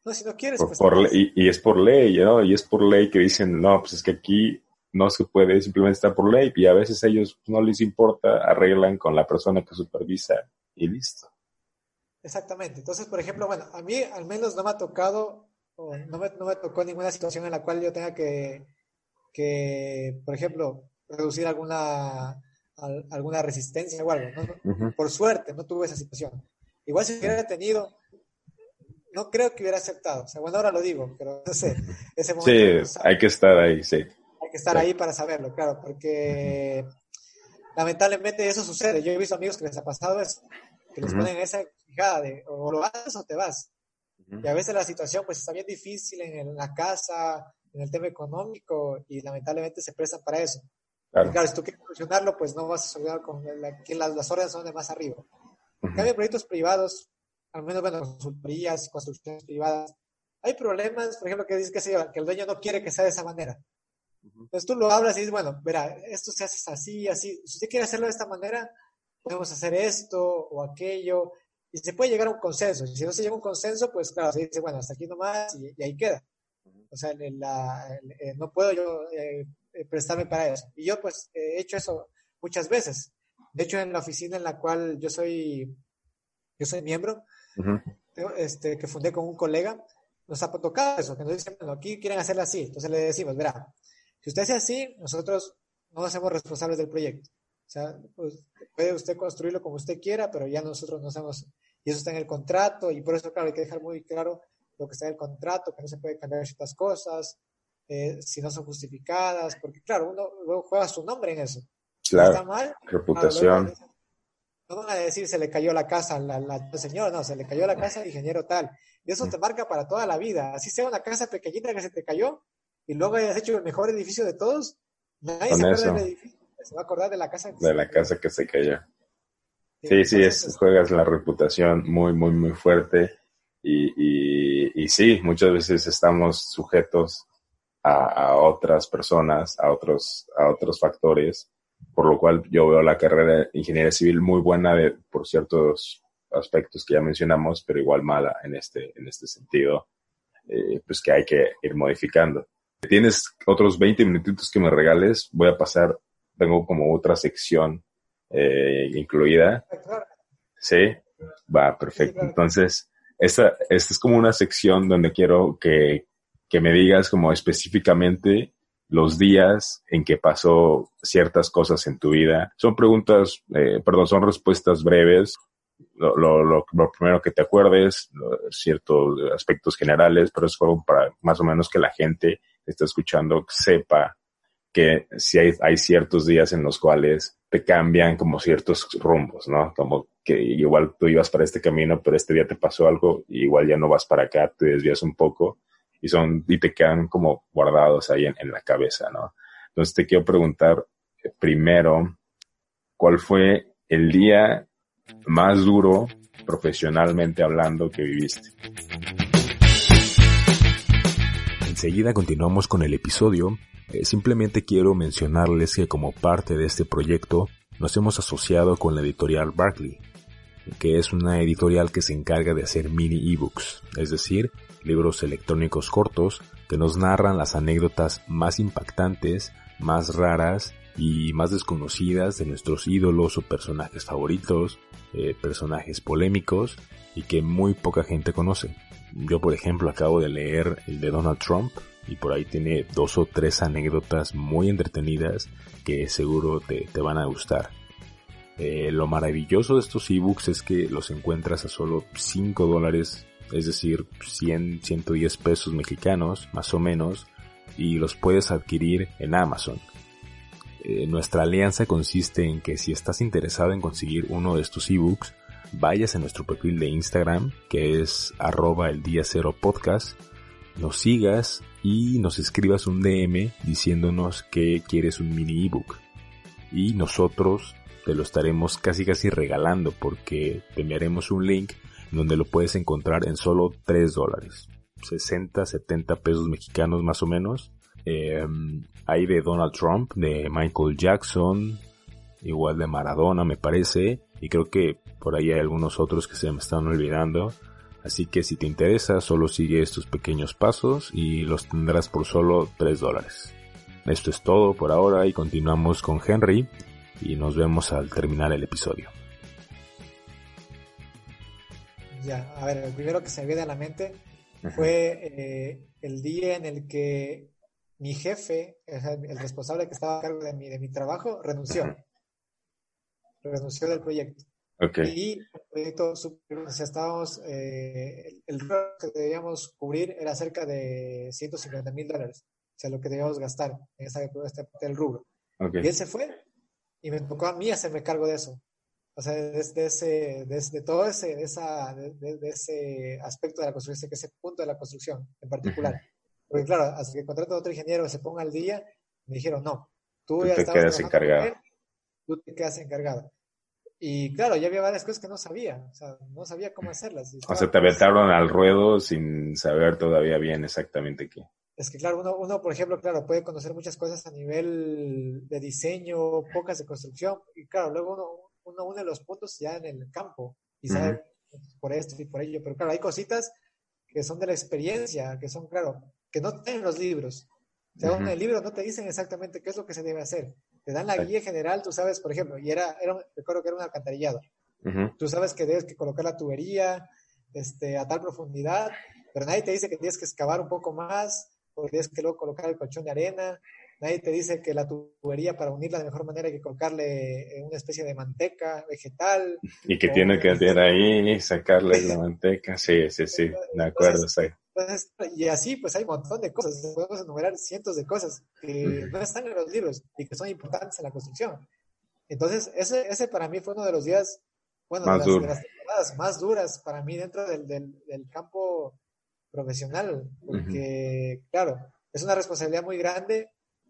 No, si no quieres, pues y, es por ley, ¿no? Y es por ley que dicen, no, pues es que aquí no se puede, simplemente está por ley. Y a veces ellos no les importa, arreglan con la persona que supervisa y listo. Exactamente. Entonces, por ejemplo, bueno, a mí al menos no me ha tocado, no me, no me tocó ninguna situación en la cual yo tenga que, que por ejemplo, reducir alguna alguna resistencia o algo. Por suerte, no tuve esa situación. Igual si hubiera tenido, no creo que hubiera aceptado. O sea, bueno, ahora lo digo, pero no sé. Ese momento sí, hay que estar ahí, sí. Que estar ahí para saberlo, claro, porque lamentablemente eso sucede. Yo he visto amigos que les ha pasado eso, que les ponen esa fijada de o lo haces o te vas. Y a veces la situación pues está bien difícil en, la casa, en el tema económico y lamentablemente se prestan para eso. Claro. si tú quieres solucionarlo, pues no vas a solucionar con la, que las, las órdenes son de más arriba. En cambio, proyectos privados, al menos, bueno, consultorías, construcciones privadas, hay problemas, por ejemplo, que dice que, que el dueño no quiere que sea de esa manera. Entonces tú lo hablas y dices, bueno, verá, esto se hace así, así. Si usted quiere hacerlo de esta manera, podemos hacer esto o aquello. Y se puede llegar a un consenso. Y si no se llega a un consenso, pues claro, se dice, bueno, hasta aquí nomás y, y ahí queda. O sea, la, eh, no puedo yo eh, eh, prestarme para eso. Y yo pues he hecho eso muchas veces. De hecho, en la oficina en la cual yo soy, yo soy miembro, este, que fundé con un colega, nos ha tocado eso, que nos dicen, bueno, aquí quieren hacerlo así. Entonces le decimos, verá, si usted hace así, nosotros no hacemos responsables del proyecto. O sea, pues, puede usted construirlo como usted quiera, pero ya nosotros no hacemos, y eso está en el contrato, y por eso, claro, hay que dejar muy claro lo que está en el contrato, que no se puede cambiar ciertas cosas, eh, si no son justificadas, porque claro, uno luego juega su nombre en eso. Claro, está mal, reputación. no van a decir se le cayó la casa al la, señor, no, se le cayó la casa al ingeniero tal. Y eso te marca para toda la vida. Así sea una casa pequeñita que se te cayó y luego hayas hecho el mejor edificio de todos, nadie se acuerda del edificio, se va a acordar de la casa que de la casa que se cayó. Sí, sí, es, juegas la reputación muy, muy, muy fuerte y, y, y sí, muchas veces estamos sujetos a, otras personas, a otros, a otros factores, por lo cual yo veo la carrera de ingeniería civil muy buena de, por ciertos aspectos que ya mencionamos, pero igual mala en este, en este sentido, eh, pues que hay que ir modificando. Tienes otros 20 minutitos que me regales, voy a pasar, tengo como otra sección eh, incluida. Sí, va, perfecto. Entonces, esta, esta es como una sección donde quiero que, que me digas como específicamente los días en que pasó ciertas cosas en tu vida. Son preguntas, eh, perdón, son respuestas breves. Lo, lo, lo, primero que te acuerdes, ciertos aspectos generales, pero es algo para más o menos que la gente está escuchando sepa que si hay, hay ciertos días en los cuales te cambian como ciertos rumbos, ¿no? Como que igual tú ibas para este camino, pero este día te pasó algo y igual ya no vas para acá, te desvías un poco y son y te quedan como guardados ahí en, la cabeza, ¿no? Entonces te quiero preguntar eh, primero, ¿cuál fue el día más duro profesionalmente hablando que viviste? Enseguida continuamos con el episodio. Eh, simplemente quiero mencionarles que como parte de este proyecto nos hemos asociado con la editorial Barkley, que es una editorial que se encarga de hacer mini ebooks, es decir, libros electrónicos cortos que nos narran las anécdotas más impactantes, más raras y más desconocidas de nuestros ídolos o personajes favoritos, eh, personajes polémicos y que muy poca gente conoce. Yo por ejemplo acabo de leer el de Donald Trump y por ahí tiene dos o tres anécdotas muy entretenidas que seguro te, van a gustar. Eh, lo maravilloso de estos ebooks es que los encuentras a solo 5 dólares es decir, 100, 110 pesos mexicanos, más o menos, y los puedes adquirir en Amazon. Eh, nuestra alianza consiste en que si estás interesado en conseguir uno de estos ebooks, vayas a nuestro perfil de Instagram, que es arroba el día cero podcast, nos sigas y nos escribas un DM diciéndonos que quieres un mini ebook. Y nosotros te lo estaremos casi casi regalando porque te enviaremos un link donde lo puedes encontrar en solo 3 dólares. 60, 70 pesos mexicanos más o menos. Em, hay de Donald Trump, de Michael Jackson, igual de Maradona me parece. Y creo que por ahí hay algunos otros que se me están olvidando. Así que si te interesa, solo sigue estos pequeños pasos y los tendrás por solo 3 dólares. Esto es todo por ahora y continuamos con Henry y nos vemos al terminar el episodio. Ya, a ver, el primero que se me viene a la mente fue eh, el día en el que mi jefe, el responsable que estaba a cargo de mi, de mi trabajo, renunció. Renunció del proyecto. Y el proyecto, o sea, estábamos, eh, el, el que debíamos cubrir era cerca de 150 mil dólares, o sea, lo que debíamos gastar en esa, esta parte del rubro. Y él se fue y me tocó a mí hacerme cargo de eso. O sea, desde ese, desde todo ese, de esa, de, ese aspecto de la construcción, ese punto de la construcción en particular. Porque claro, hasta que contrato a otro ingeniero se ponga al día, me dijeron, no, tú, ya te quedas encargado. tú te quedas encargado. Y claro, ya había varias cosas que no sabía, o sea, no sabía cómo hacerlas. O sea, te aventaron al ruedo sin saber todavía bien exactamente qué. Es que claro, uno, uno, por ejemplo, claro, puede conocer muchas cosas a nivel de diseño, pocas de construcción, y claro, luego uno, uno une los puntos ya en el campo y sabe por esto y por ello, pero claro, hay cositas que son de la experiencia, que son, claro, que no tienen los libros. O sea, en el libro no te dicen exactamente qué es lo que se debe hacer. Te dan la guía general, tú sabes, por ejemplo, y era, era recuerdo que era un alcantarillado. Tú sabes que debes que colocar la tubería este, a tal profundidad, pero nadie te dice que tienes que excavar un poco más, o tienes que luego colocar el colchón de arena, nadie te dice que la tubería para unirla de mejor manera hay que colocarle eh, una especie de manteca vegetal. Y que tiene que tener ahí, sacarle la manteca, sí, sí, sí, de acuerdo, sí y así, pues hay un montón de cosas, podemos enumerar cientos de cosas que no están en los libros y que son importantes en la construcción. Entonces, ese, ese para mí fue uno de los días, bueno, más de, las, temporadas más duras para mí dentro del, del, campo profesional, porque, claro, es una responsabilidad muy grande,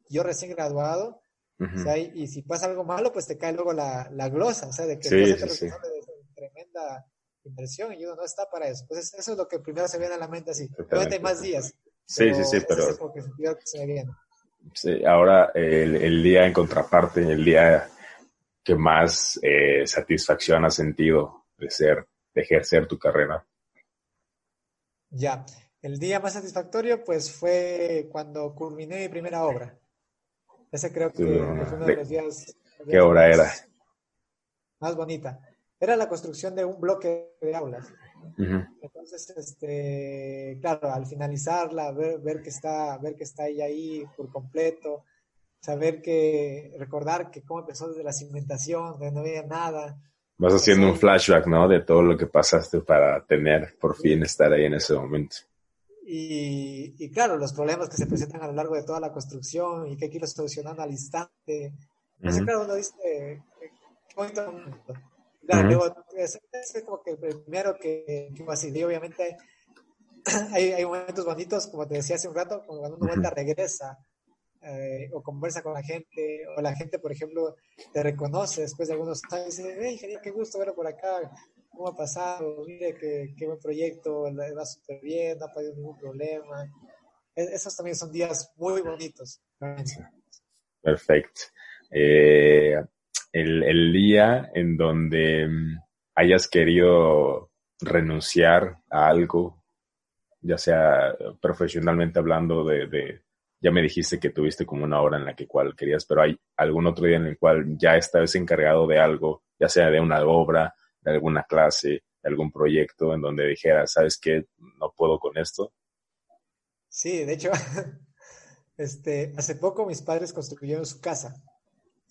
yo recién graduado, y, si pasa algo malo, pues te cae luego la, la glosa, o sea, de que sí, sí, sí. tremenda inversión y uno no está para eso. Entonces, eso es lo que primero se viene a la mente así. Obviamente más días. Sí, sí, sí, pero... Sí, ahora el, el, día en contraparte, el día que más eh, satisfacción has sentido de ser, de ejercer tu carrera. Ya, el día más satisfactorio pues fue cuando culminé mi primera obra. Ese creo que fue uno de los días. ¿Qué obra era? Más bonita era la construcción de un bloque de aulas. Entonces, este, claro, al finalizarla, ver, ver, que está, ver que está ella ahí por completo, saber que, recordar que cómo empezó desde la cimentación, de no había nada. Vas haciendo un flashback, ¿no? De todo lo que pasaste para tener por fin estar ahí en ese momento. Y, y, claro, los problemas que se presentan a lo largo de toda la construcción y que hay que ir solucionando al instante. Entonces, claro, uno dice, qué bonito momento. Claro, es, como que el primero que, que así, obviamente hay, hay, momentos bonitos, como te decía hace un rato, cuando uno vuelta regresa eh, o conversa con la gente, o la gente, por ejemplo, te reconoce después de algunos años y dice, hey, genial, qué gusto verlo por acá, cómo ha pasado, mire qué, qué buen proyecto, va súper bien, no ha habido ningún problema. E, esos también son días muy bonitos. Perfecto. Eh, el, día en donde mm, hayas querido renunciar a algo, ya sea profesionalmente hablando de, ya me dijiste que tuviste como una hora en la que cual querías, pero hay algún otro día en el cual ya estabas encargado de algo, ya sea de una obra, de alguna clase, de algún proyecto en donde dijeras, ¿sabes qué? No puedo con esto. Sí, de hecho, este, hace poco mis padres construyeron su casa.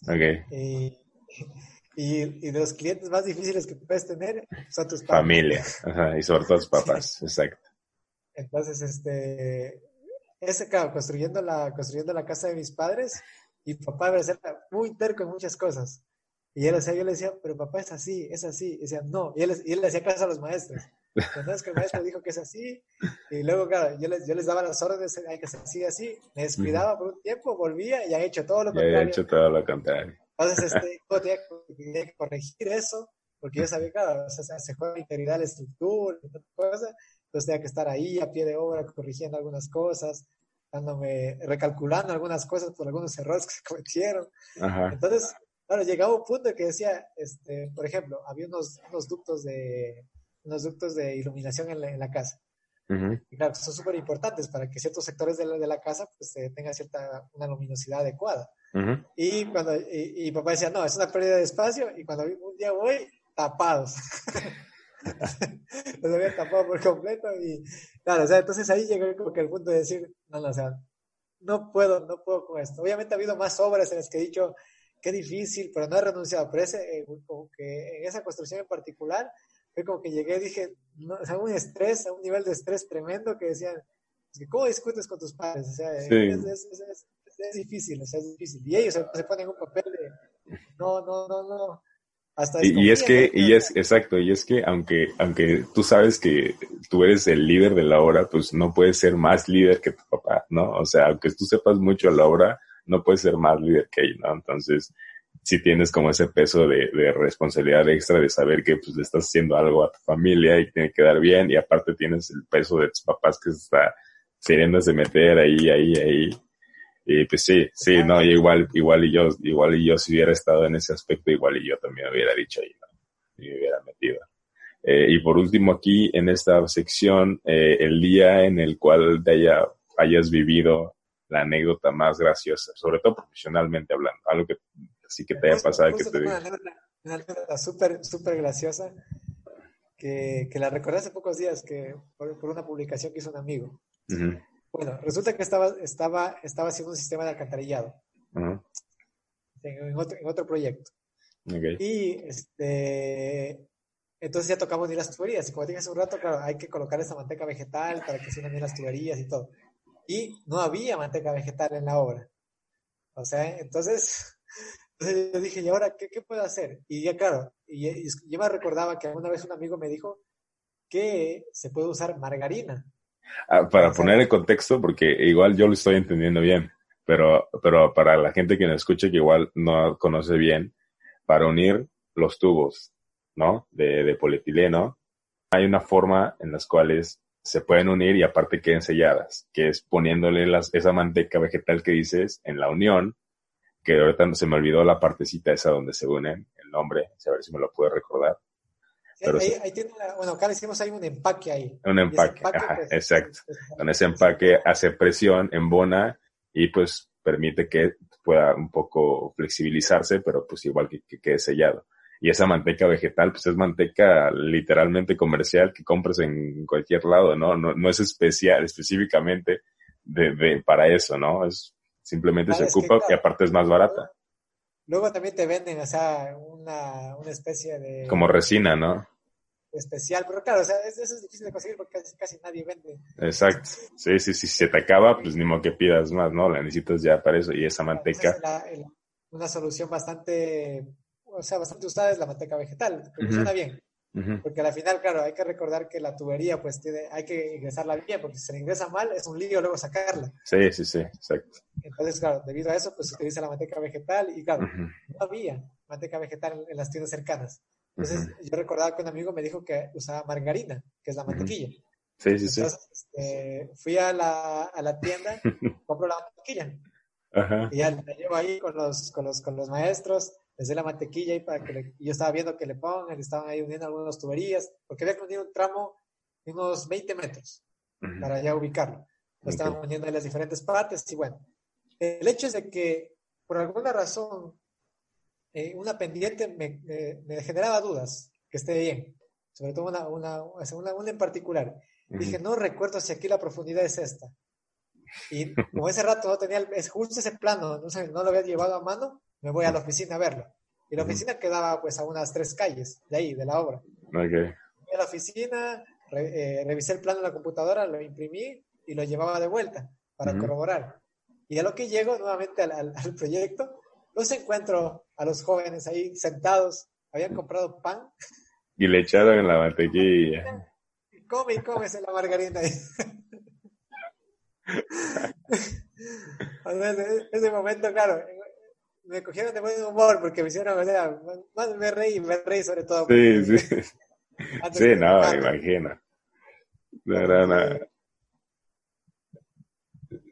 Okay. Y y, y, de los clientes más difíciles que puedes tener son tus padres. Familia, y sobre todo tus papás, exacto. Entonces, este, ese, claro, construyendo la, construyendo la casa de mis padres, Y papá era muy terco en muchas cosas. Y él, o sea, yo le decía, pero papá es así, es así. Y decía, no. Y él, y él le hacía caso a los maestros. Entonces que el maestro dijo que es así. Y luego, claro, yo les, yo les daba las órdenes, hay que ser así, Me descuidaba por un tiempo, volvía y ha hecho todo lo contrario. He hecho todo lo contrario. Entonces, este, tenía, que corregir eso, porque yo sabía, claro, o sea, se juega integridad la estructura y cosas. Entonces tenía que estar ahí a pie de obra corrigiendo algunas cosas, dándome, recalculando algunas cosas por algunos errores que se cometieron. Entonces, claro, llegaba un punto que decía, este, por ejemplo, había unos, unos ductos de unos ductos de iluminación en la, en la casa. Y claro, son súper importantes para que ciertos sectores de la, de la casa pues eh, tengan cierta, una luminosidad adecuada. Y, cuando, y, papá decía, no, es una pérdida de espacio, y cuando un día voy, tapados. Los había tapado por completo y claro, o sea, entonces ahí llegó como que el punto de decir, no, no, o sea, no puedo, no puedo con esto. Obviamente ha habido más obras en las que he dicho, qué difícil, pero no he renunciado, pero ese, eh, como que en esa construcción en particular, fue como que llegué y dije, no, o sea, un estrés, a un nivel de estrés tremendo que decían, ¿cómo discutes con tus padres? O sea, es, difícil, o sea, es difícil. Y ellos se, ponen en un papel de, no, no, no, no. Hasta y, es que, y es, exacto, y es que aunque, aunque tú sabes que tú eres el líder de la obra, pues no puedes ser más líder que tu papá, ¿no? O sea, aunque tú sepas mucho la obra, no puedes ser más líder que él, ¿no? Entonces, si tienes como ese peso de, responsabilidad extra de saber que pues le estás haciendo algo a tu familia y tiene que dar bien y aparte tienes el peso de tus papás que se está queriéndose meter ahí, ahí, ahí. Y pues sí, sí, no, igual, igual y yo, igual y yo si hubiera estado en ese aspecto, igual y yo también hubiera dicho ahí, ¿no? Y me hubiera metido. Eh, y por último aquí, en esta sección, eh, el día en el cual te haya, hayas vivido la anécdota más graciosa, sobre todo profesionalmente hablando, algo que Así que te haya pasado que te diga. Una anécdota súper, súper graciosa que, que, la recordé hace pocos días que por, una publicación que hizo un amigo. Bueno, resulta que estaba, estaba, estaba haciendo un sistema de alcantarillado en, otro, en, otro, proyecto. Y este, entonces ya tocamos ni las tuberías. Y como dije hace un rato, claro, hay que colocar esa manteca vegetal para que se unan bien las tuberías y todo. Y no había manteca vegetal en la obra. O sea, entonces entonces yo dije, ¿y ahora qué, qué puedo hacer? Y ya claro, y, yo me recordaba que alguna vez un amigo me dijo que se puede usar margarina. Ah, para poner en contexto, porque igual yo lo estoy entendiendo bien, pero, pero para la gente que nos escuche que igual no conoce bien, para unir los tubos, ¿no? De, de polietileno, hay una forma en las cuales se pueden unir y aparte queden selladas, que es poniéndole las, esa manteca vegetal que dices en la unión que ahorita se me olvidó la partecita esa donde se unen el nombre, a ver si me lo puedo recordar. Ahí, tiene bueno, acá decimos hay un empaque ahí. Un empaque, ajá, pues, exacto. Con ese empaque hace presión, embona y pues permite que pueda un poco flexibilizarse, pero pues igual que, quede sellado. Y esa manteca vegetal, pues es manteca literalmente comercial que compras en cualquier lado, ¿no? No, no es especial, específicamente de, de, para eso, ¿no? Es Simplemente se ocupa y aparte es más barata. Luego también te venden, o sea, una, una especie de... Como resina, ¿no? Especial, pero claro, o sea, eso es difícil de conseguir porque casi, nadie vende. Exacto. Sí, sí, sí, si se te acaba, pues ni modo que pidas más, ¿no? La necesitas ya para eso. Y esa manteca... una solución bastante, o sea, bastante usada es la manteca vegetal, que funciona bien. Porque al final, claro, hay que recordar que la tubería, pues tiene, hay que ingresarla bien, porque si se ingresa mal, es un lío luego sacarla. Sí, sí, sí, exacto. Entonces, claro, debido a eso, pues se utiliza la manteca vegetal y, claro, no había manteca vegetal en, las tiendas cercanas. Entonces, yo recordaba que un amigo me dijo que usaba margarina, que es la mantequilla. Sí, sí, sí. Este, fui a la, a la tienda, compro la mantequilla. Y ya la llevo ahí con los, con los, con los maestros les la mantequilla y para que yo estaba viendo que le pongan, estaban ahí uniendo algunas tuberías, porque había que unir un tramo de unos 20 metros para ya ubicarlo. Lo estaban uniendo en las diferentes partes y bueno, el hecho es de que por alguna razón eh, una pendiente me, me, generaba dudas que esté bien, sobre todo una, una, una, una en particular. Dije, no recuerdo si aquí la profundidad es esta. Y como ese rato no tenía, es justo ese plano, no, no lo había llevado a mano, me voy a la oficina a verlo. Y la oficina quedaba pues a unas tres calles de ahí, de la obra. Okay. Fui a la oficina, eh, revisé el plano en la computadora, lo imprimí y lo llevaba de vuelta para corroborar. Y a lo que llego nuevamente al, proyecto, los encuentro a los jóvenes ahí sentados, habían comprado pan. Y le echaron en la mantequilla. Come y come la margarina. ese momento, claro, me cogieron de buen humor porque me hicieron, o sea, más me reí, me reí sobre todo. Sí, sí. sí, no, me imagino. No era nada.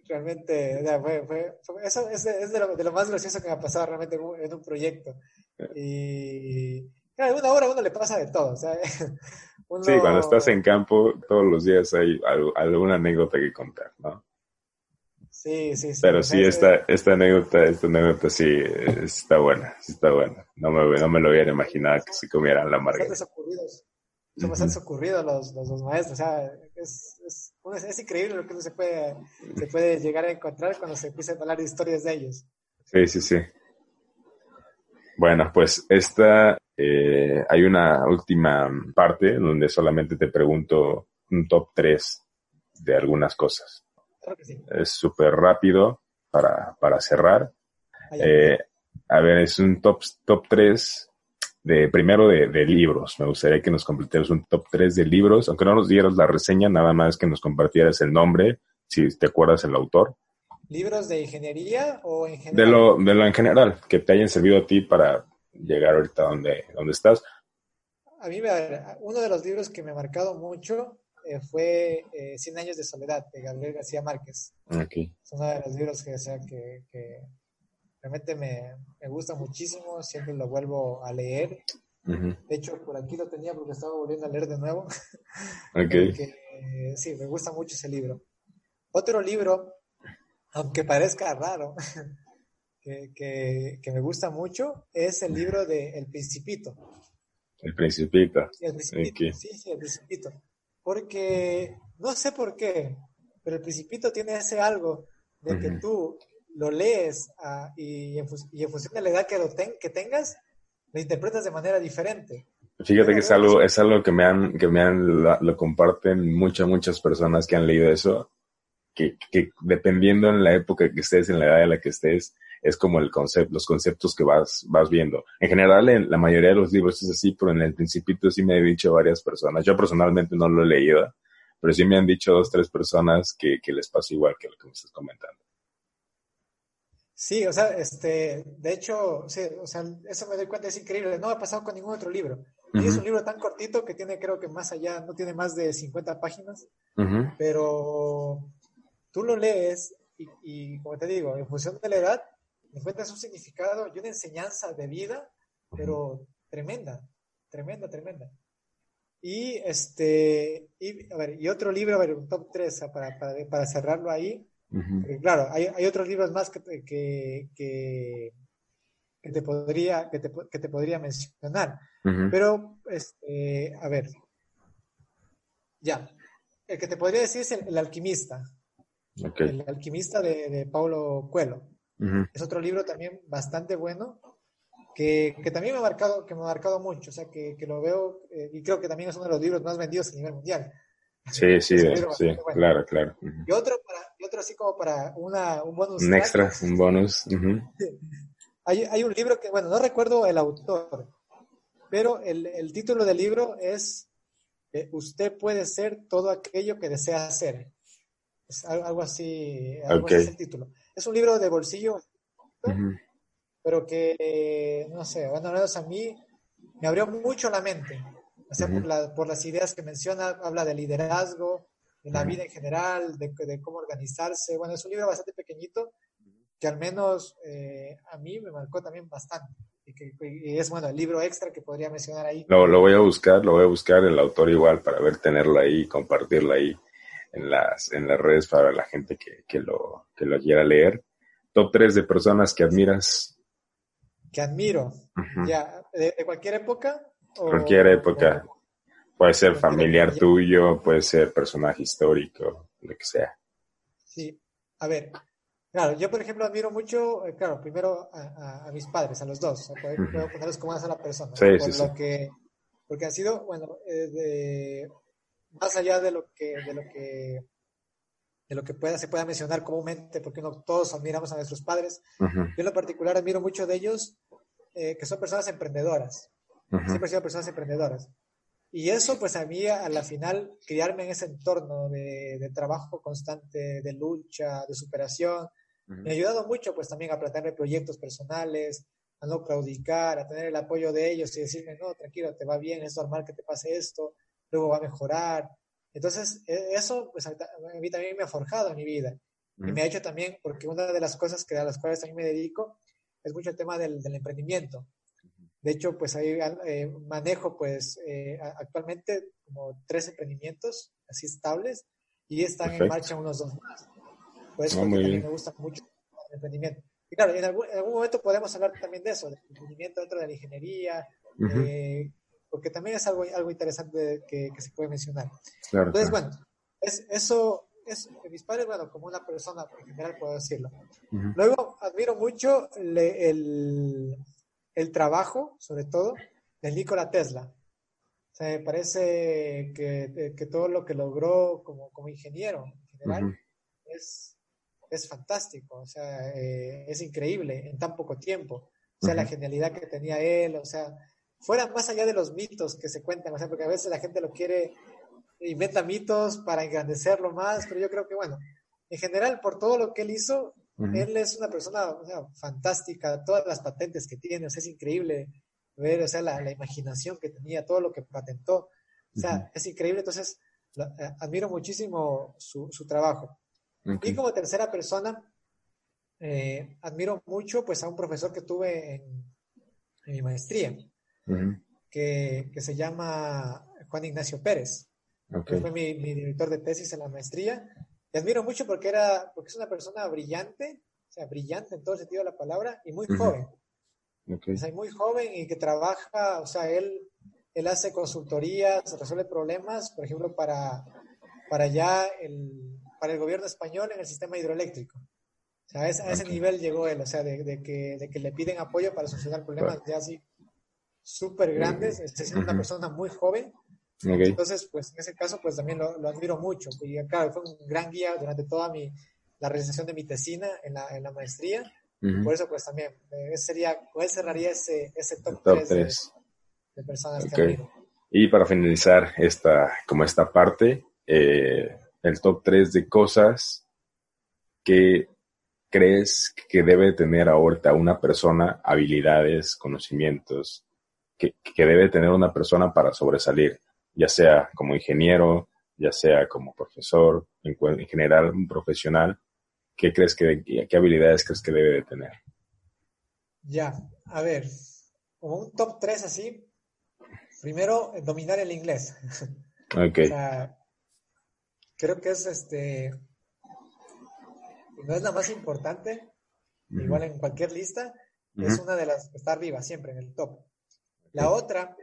Realmente, o sea, fue, fue, eso es, de, es de, lo, de, lo, más gracioso que me ha pasado realmente en un, proyecto. Y claro, en una hora a uno le pasa de todo. O sea, Sí, cuando estás en campo, todos los días hay alguna anécdota que contar, ¿no? Sí, sí, sí. Pero sí, esta, esta anécdota, esta anécdota sí está buena, sí está buena. No me, no me lo hubiera imaginado que se comieran la margarita. Son bastante ocurridos los, los, los, maestros. O sea, es, es, es, increíble lo que uno se puede, se puede llegar a encontrar cuando se empieza a hablar de historias de ellos. Sí, sí, sí. Bueno, pues esta, eh, hay una última parte donde solamente te pregunto un top 3 de algunas cosas. Es súper rápido para, para cerrar. Eh, a ver, es un top, top 3 de, primero de, de, libros. Me gustaría que nos compartieras un top 3 de libros, aunque no nos dieras la reseña, nada más que nos compartieras el nombre, si te acuerdas el autor. ¿Libros de ingeniería o en general? De lo, de lo en general, que te hayan servido a ti para llegar ahorita donde, donde estás. A mí, uno de los libros que me ha marcado mucho eh, fue eh, Cien años de soledad de Gabriel García Márquez. Okay. Es uno de los libros que, sea, que, que realmente me, me, gusta muchísimo, siempre lo vuelvo a leer. De hecho, por aquí lo tenía porque estaba volviendo a leer de nuevo. Okay. porque, sí, me gusta mucho ese libro. Otro libro, aunque parezca raro, que, que, que me gusta mucho, es el libro de El Principito. El Principito. Sí, el Principito. Sí, sí, el Principito porque no sé por qué, pero el principito tiene ese algo de que tú lo lees ah, y, en función de la edad que, lo que tengas, lo interpretas de manera diferente. Fíjate que es algo, es algo que me han, que me han, lo, comparten muchas, muchas personas que han leído eso, que, que dependiendo en la época que estés, en la edad en la que estés, es como el concepto, los conceptos que vas, vas viendo. En general, en la mayoría de los libros es así, pero en el principito sí me han dicho varias personas. Yo personalmente no lo he leído, pero sí me han dicho dos, tres personas que, que les pasa igual que lo que me estás comentando. Sí, o sea, este, de hecho, sí, o sea, eso me doy cuenta, es increíble, no me ha pasado con ningún otro libro. Y es un libro tan cortito que tiene, creo que más allá, no tiene más de 50 páginas, pero tú lo lees y, y, como te digo, en función de la edad, encuentras un significado y una enseñanza de vida, pero tremenda, tremenda, tremenda. Y este, y, a ver, y otro libro, a ver, un top 3 para, para, para cerrarlo ahí. Claro, hay, hay, otros libros más que, que, que, que te podría, que te, que te podría mencionar. Pero, este, a ver, ya. El que te podría decir es el, alquimista. El alquimista de, de Paulo Coelho. Es otro libro también bastante bueno, que, que, también me ha marcado, que me ha marcado mucho, o sea, que, que lo veo, eh, y creo que también es uno de los libros más vendidos a nivel mundial. Sí, sí, sí, claro, claro. Y otro, para, y otro así como para una, un bonus. Un extra, un bonus. hay, hay, un libro que, bueno, no recuerdo el autor, pero el, el título del libro es eh, Usted puede ser todo aquello que desea ser. Es algo así, algo así es el título. Es un libro de bolsillo, pero que, no sé, bueno, a mí me abrió mucho la mente. O sea, por, las ideas que menciona, habla de liderazgo, de la vida en general, de, cómo organizarse. Bueno, es un libro bastante pequeñito que al menos eh, a mí me marcó también bastante. Y, que, es, bueno, el libro extra que podría mencionar ahí. Lo, lo voy a buscar, lo voy a buscar el autor igual para ver, tenerlo ahí, compartirlo ahí en las, en las redes para la gente que, que, lo, que lo quiera leer. Top 3 de personas que admiras. Que admiro. Ya, ¿de, cualquier época? cualquier época. puede ser familiar tuyo, puede ser personaje histórico, lo que sea. Sí, a ver. Claro, yo por ejemplo admiro mucho, eh, claro, primero a, a, mis padres, a los dos, a poder, ponerlos como una la persona. Sí, sí, lo Que, porque han sido, bueno, eh, de, más allá de lo que, de lo que de lo que pueda, se pueda mencionar comúnmente, porque no todos admiramos a nuestros padres. Yo en lo particular admiro mucho de ellos, eh, que son personas emprendedoras. Siempre sido personas emprendedoras. Y eso, pues a mí, a la final, criarme en ese entorno de, de trabajo constante, de lucha, de superación, me ha ayudado mucho, pues también a plantearme proyectos personales, a no claudicar, a tener el apoyo de ellos y decirme, no, tranquilo, te va bien, es normal que te pase esto, luego va a mejorar. Entonces, e, eso, pues a mí también me ha forjado en mi vida. Y me ha hecho también, porque una de las cosas que a las cuales también me dedico es mucho el tema del, del emprendimiento. De hecho, pues ahí eh, manejo pues eh, actualmente como tres emprendimientos así estables y están en marcha unos dos más. Por eso ah, me gusta mucho el emprendimiento. Y claro, en algún, momento podemos hablar también de eso, del emprendimiento dentro de la ingeniería, eh, porque también es algo, algo interesante que, se puede mencionar. Entonces, bueno, es, eso, es, mis padres, bueno, como una persona en general puedo decirlo. Luego, admiro mucho el, el, trabajo, sobre todo, de Nikola Tesla. O sea, me parece que, que, todo lo que logró como, como ingeniero en general es, es fantástico, o sea, eh, es increíble en tan poco tiempo. O sea, la genialidad que tenía él, o sea, fuera más allá de los mitos que se cuentan, o sea, porque a veces la gente lo quiere, inventa mitos para engrandecerlo más, pero yo creo que, bueno, en general, por todo lo que él hizo, él es una persona o sea, fantástica, todas las patentes que tiene, o sea, es increíble ver, o sea, la, imaginación que tenía, todo lo que patentó, o sea, es increíble, entonces, eh, admiro muchísimo su, su trabajo. Y como tercera persona, eh, admiro mucho pues a un profesor que tuve en, mi maestría, que, que, se llama Juan Ignacio Pérez. Que fue mi, mi, director de tesis en la maestría. Y admiro mucho porque, era, porque es una persona brillante, o sea, brillante en todo sentido de la palabra, y muy joven. O sea, muy joven y que trabaja, o sea, él, él hace consultorías, resuelve problemas, por ejemplo, para, para ya el, para el gobierno español en el sistema hidroeléctrico. O sea, a ese, nivel llegó él, o sea, de, que, de, que, le piden apoyo para solucionar problemas ya así súper grandes. Es una persona muy joven. Entonces, pues en ese caso, pues también lo, admiro mucho. Y claro, fue un gran guía durante toda mi, la realización de mi tesina en la, en la maestría. Por eso, pues también, eh, sería, él cerraría ese, ese top, 3, De, personas que admiro. Y para finalizar esta, como esta parte, eh, el top 3 de cosas que crees que debe tener ahorita una persona, habilidades, conocimientos, que, debe tener una persona para sobresalir, ya sea como ingeniero, ya sea como profesor, en, general un profesional, ¿qué crees que, qué habilidades crees que debe de tener? Ya, a ver, como un top 3 así, primero dominar el inglés. Ok creo que es este, no es la más importante, igual en cualquier lista, es una de las que está arriba siempre en el top. La otra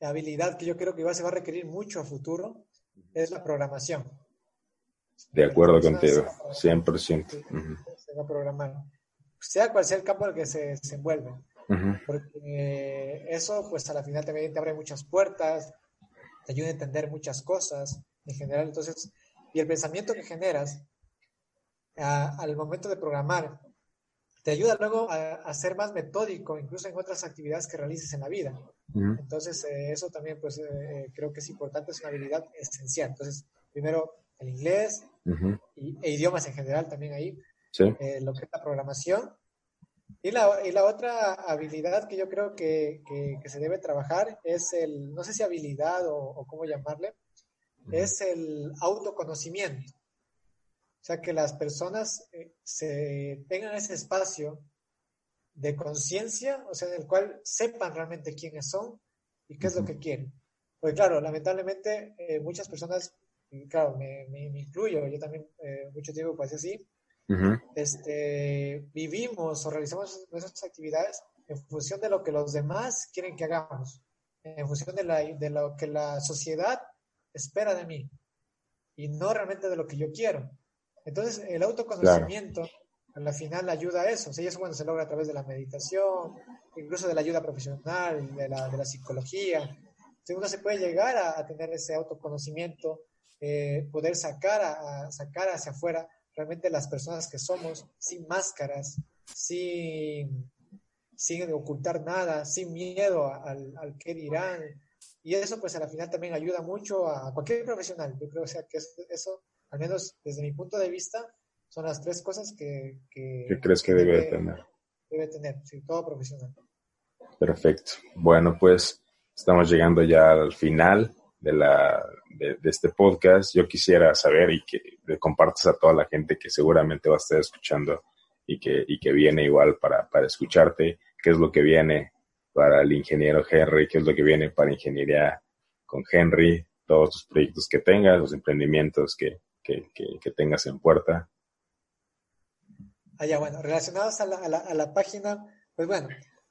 habilidad que yo creo que igual se va a requerir mucho a futuro es la programación. De acuerdo contigo, 100%. Se va a programar. Sea cual sea el campo en el que se desenvuelve. Porque eso, pues a la final también te abre muchas puertas, te ayuda a entender muchas cosas en general. Entonces, y el pensamiento que generas al momento de programar te ayuda luego a, ser más metódico, incluso en otras actividades que realices en la vida. Entonces, eh, eso también, pues, eh, creo que es importante, es una habilidad esencial. Entonces, primero, el inglés y, e idiomas en general también ahí, eh, lo que es la programación. Y la, y la otra habilidad que yo creo que, que, se debe trabajar es el, no sé si habilidad o, o cómo llamarle, es el autoconocimiento. O sea, que las personas eh, se tengan ese espacio de conciencia, o sea, en el cual sepan realmente quiénes son y qué es lo que quieren. Porque claro, lamentablemente eh, muchas personas, claro, me, incluyo, yo también eh, mucho tiempo pasé así, este, vivimos o realizamos nuestras actividades en función de lo que los demás quieren que hagamos, en función de, la, de lo que la sociedad espera de mí y no realmente de lo que yo quiero. Entonces, el autoconocimiento a la final ayuda a eso. O sea, eso cuando se logra a través de la meditación, incluso de la ayuda profesional, de la, de la psicología. Entonces, uno se puede llegar a, tener ese autoconocimiento eh, poder sacar, a, sacar hacia afuera realmente las personas que somos, sin máscaras, sin, sin ocultar nada, sin miedo al, al qué dirán. Y eso pues a la final también ayuda mucho a cualquier profesional. Yo creo sea, que eso, al menos desde mi punto de vista, son las tres cosas que... que ¿Qué crees que, debe, tener? Debe tener, sí, todo profesional. Perfecto. Bueno, pues estamos llegando ya al final de, la, de, este podcast. Yo quisiera saber y que le compartas a toda la gente que seguramente va a estar escuchando y que, y que viene igual para, para escucharte, qué es lo que viene para el ingeniero Henry, qué es lo que viene para ingeniería con Henry, todos tus proyectos que tengas, los emprendimientos que, que, que, tengas en puerta. Ah, ya, bueno, relacionados a la, a la, a la página, pues bueno,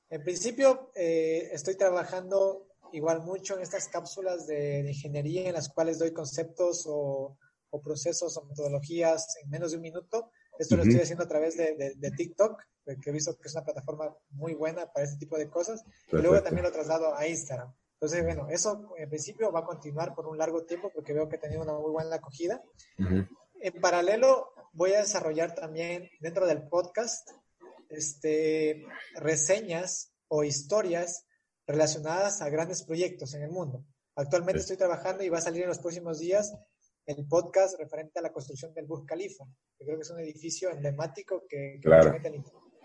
en principio eh, estoy trabajando igual mucho en estas cápsulas de, ingeniería en las cuales doy conceptos o, procesos o metodologías en menos de un minuto. Esto lo estoy haciendo a través de, TikTok, que he visto que es una plataforma muy buena para este tipo de cosas. Y luego también lo traslado a Instagram. Entonces, bueno, eso en principio va a continuar por un largo tiempo porque veo que ha tenido una muy buena acogida. En paralelo, voy a desarrollar también dentro del podcast este, reseñas o historias relacionadas a grandes proyectos en el mundo. Actualmente estoy trabajando y va a salir en los próximos días el podcast referente a la construcción del Burj Khalifa, que creo que es un edificio emblemático que, claro.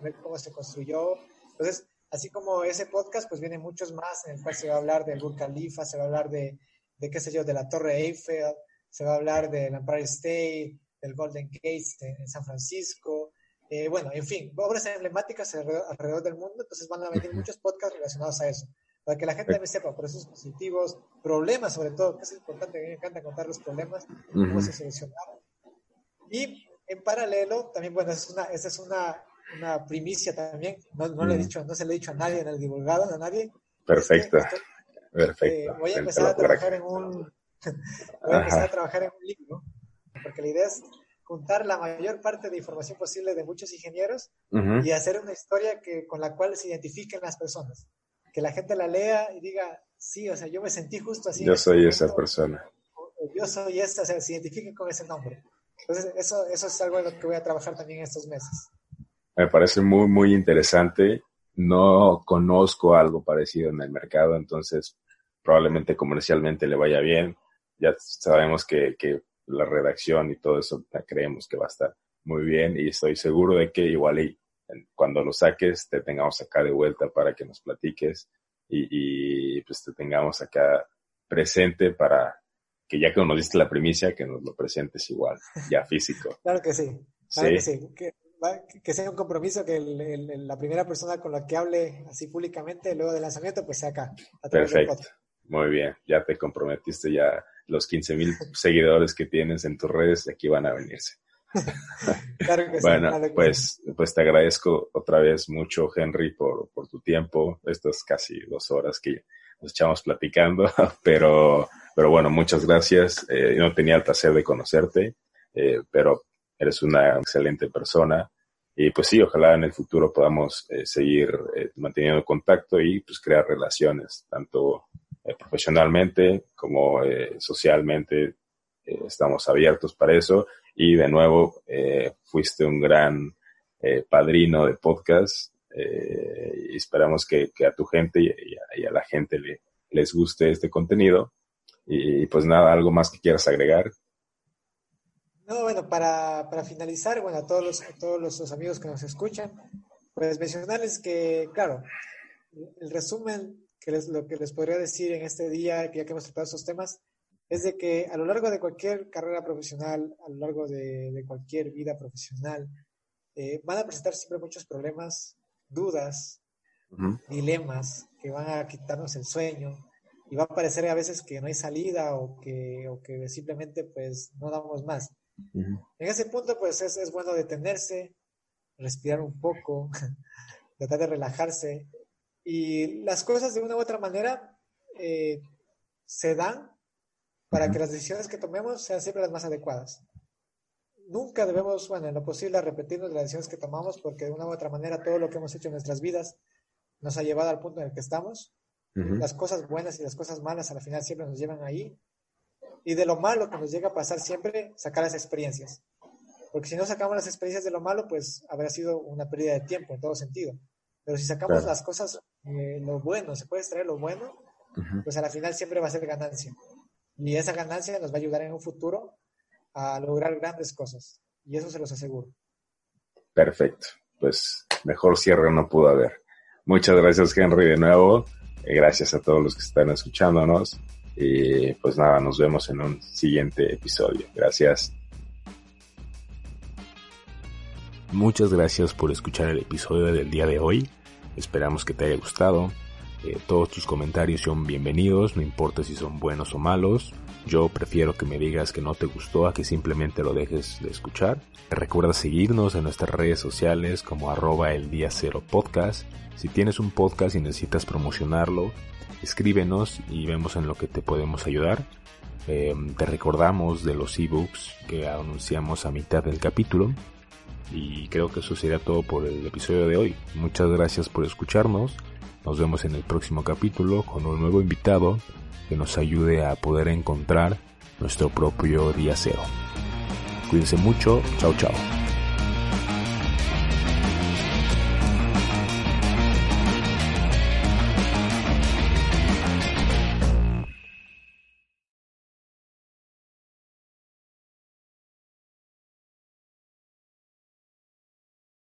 ver cómo se construyó. Entonces, así como ese podcast, pues vienen muchos más en el cual se va a hablar del Burj Khalifa, se va a hablar de, de qué sé yo, de la Torre Eiffel, se va a hablar del Empire State, del Golden Gate en San Francisco, eh, bueno, en fin, obras emblemáticas alrededor, del mundo, entonces van a venir muchos podcasts relacionados a eso, para que la gente también sepa procesos positivos, problemas sobre todo, que es importante, a mí me encanta contar los problemas, cómo se solucionaron. Y en paralelo, también, bueno, es una, esa es una, una primicia también, no, no, le he dicho, no se le he dicho a nadie en el divulgado, a nadie. Perfecto, perfecto. Eh, voy a empezar a trabajar en un, voy a empezar a trabajar en un libro, porque la idea es juntar la mayor parte de información posible de muchos ingenieros y hacer una historia que, con la cual se identifiquen las personas. Que la gente la lea y diga, sí, o sea, yo me sentí justo así. Yo soy esa persona. Yo soy esa, o sea, se identifiquen con ese nombre. Entonces, eso, eso es algo en lo que voy a trabajar también estos meses. Me parece muy, muy interesante. No conozco algo parecido en el mercado, entonces probablemente comercialmente le vaya bien. Ya sabemos que, que la redacción y todo eso creemos que va a estar muy bien y estoy seguro de que igual y cuando lo saques te tengamos acá de vuelta para que nos platiques y, pues te tengamos acá presente para que ya que nos diste la primicia, que nos lo presentes igual, ya físico. claro que sí, claro que sí. Que, sea un compromiso que la primera persona con la que hable así públicamente luego del lanzamiento, pues sea acá. Perfecto. Muy bien, ya te comprometiste, ya los 15 mil seguidores que tienes en tus redes, aquí van a venirse. claro que bueno, pues, pues te agradezco otra vez mucho, Henry, por, por tu tiempo. Estas casi dos horas que nos echamos platicando, pero, pero bueno, muchas gracias. Eh, yo no tenía el placer de conocerte, eh, pero eres una excelente persona. Y pues sí, ojalá en el futuro podamos eh, seguir manteniendo contacto y pues crear relaciones, tanto eh, profesionalmente como eh, socialmente. Eh, estamos abiertos para eso. Y de nuevo, fuiste un gran padrino de podcast. y esperamos que, a tu gente y, a, la gente le, les guste este contenido. Y, pues nada, algo más que quieras agregar. No, bueno, para, para finalizar, bueno, a todos los, a todos los amigos que nos escuchan, pues mencionarles que, claro, el resumen que les, lo que les podría decir en este día, ya que hemos tratado estos temas, es de que a lo largo de cualquier carrera profesional, a lo largo de, cualquier vida profesional, eh, van a presentar siempre muchos problemas, dudas, dilemas que van a quitarnos el sueño y va a parecer a veces que no hay salida o que, o que simplemente pues no damos más. En ese punto pues es, es bueno detenerse, respirar un poco, tratar de relajarse y las cosas de una u otra manera eh, se dan para que las decisiones que tomemos sean siempre las más adecuadas. Nunca debemos, bueno, en lo posible, repetirnos las decisiones que tomamos porque de una u otra manera todo lo que hemos hecho en nuestras vidas nos ha llevado al punto en el que estamos. Las cosas buenas y las cosas malas a la final siempre nos llevan ahí. Y de lo malo que nos llega a pasar siempre, sacar las experiencias. Porque si no sacamos las experiencias de lo malo, pues habrá sido una pérdida de tiempo en todo sentido. Pero si sacamos las cosas, eh, lo bueno, se puede extraer lo bueno, pues a la final siempre va a ser ganancia. Y esa ganancia nos va a ayudar en un futuro a lograr grandes cosas. Y eso se los aseguro. Perfecto. Pues mejor cierre no pudo haber. Muchas gracias, Henry, de nuevo. Eh, gracias a todos los que están escuchándonos. Y pues nada, nos vemos en un siguiente episodio. Gracias. Muchas gracias por escuchar el episodio del día de hoy. Esperamos que te haya gustado. Eh, todos tus comentarios son bienvenidos, no importa si son buenos o malos. Yo prefiero que me digas que no te gustó a que simplemente lo dejes de escuchar. Recuerda seguirnos en nuestras redes sociales como arroba el día cero podcast. Si tienes un podcast y necesitas promocionarlo, escríbenos y vemos en lo que te podemos ayudar. Eh, te recordamos de los ebooks que anunciamos a mitad del capítulo. Y creo que eso sería todo por el episodio de hoy. Muchas gracias por escucharnos. Nos vemos en el próximo capítulo con un nuevo invitado que nos ayude a poder encontrar nuestro propio día cero. Cuídense mucho. Chao, chao.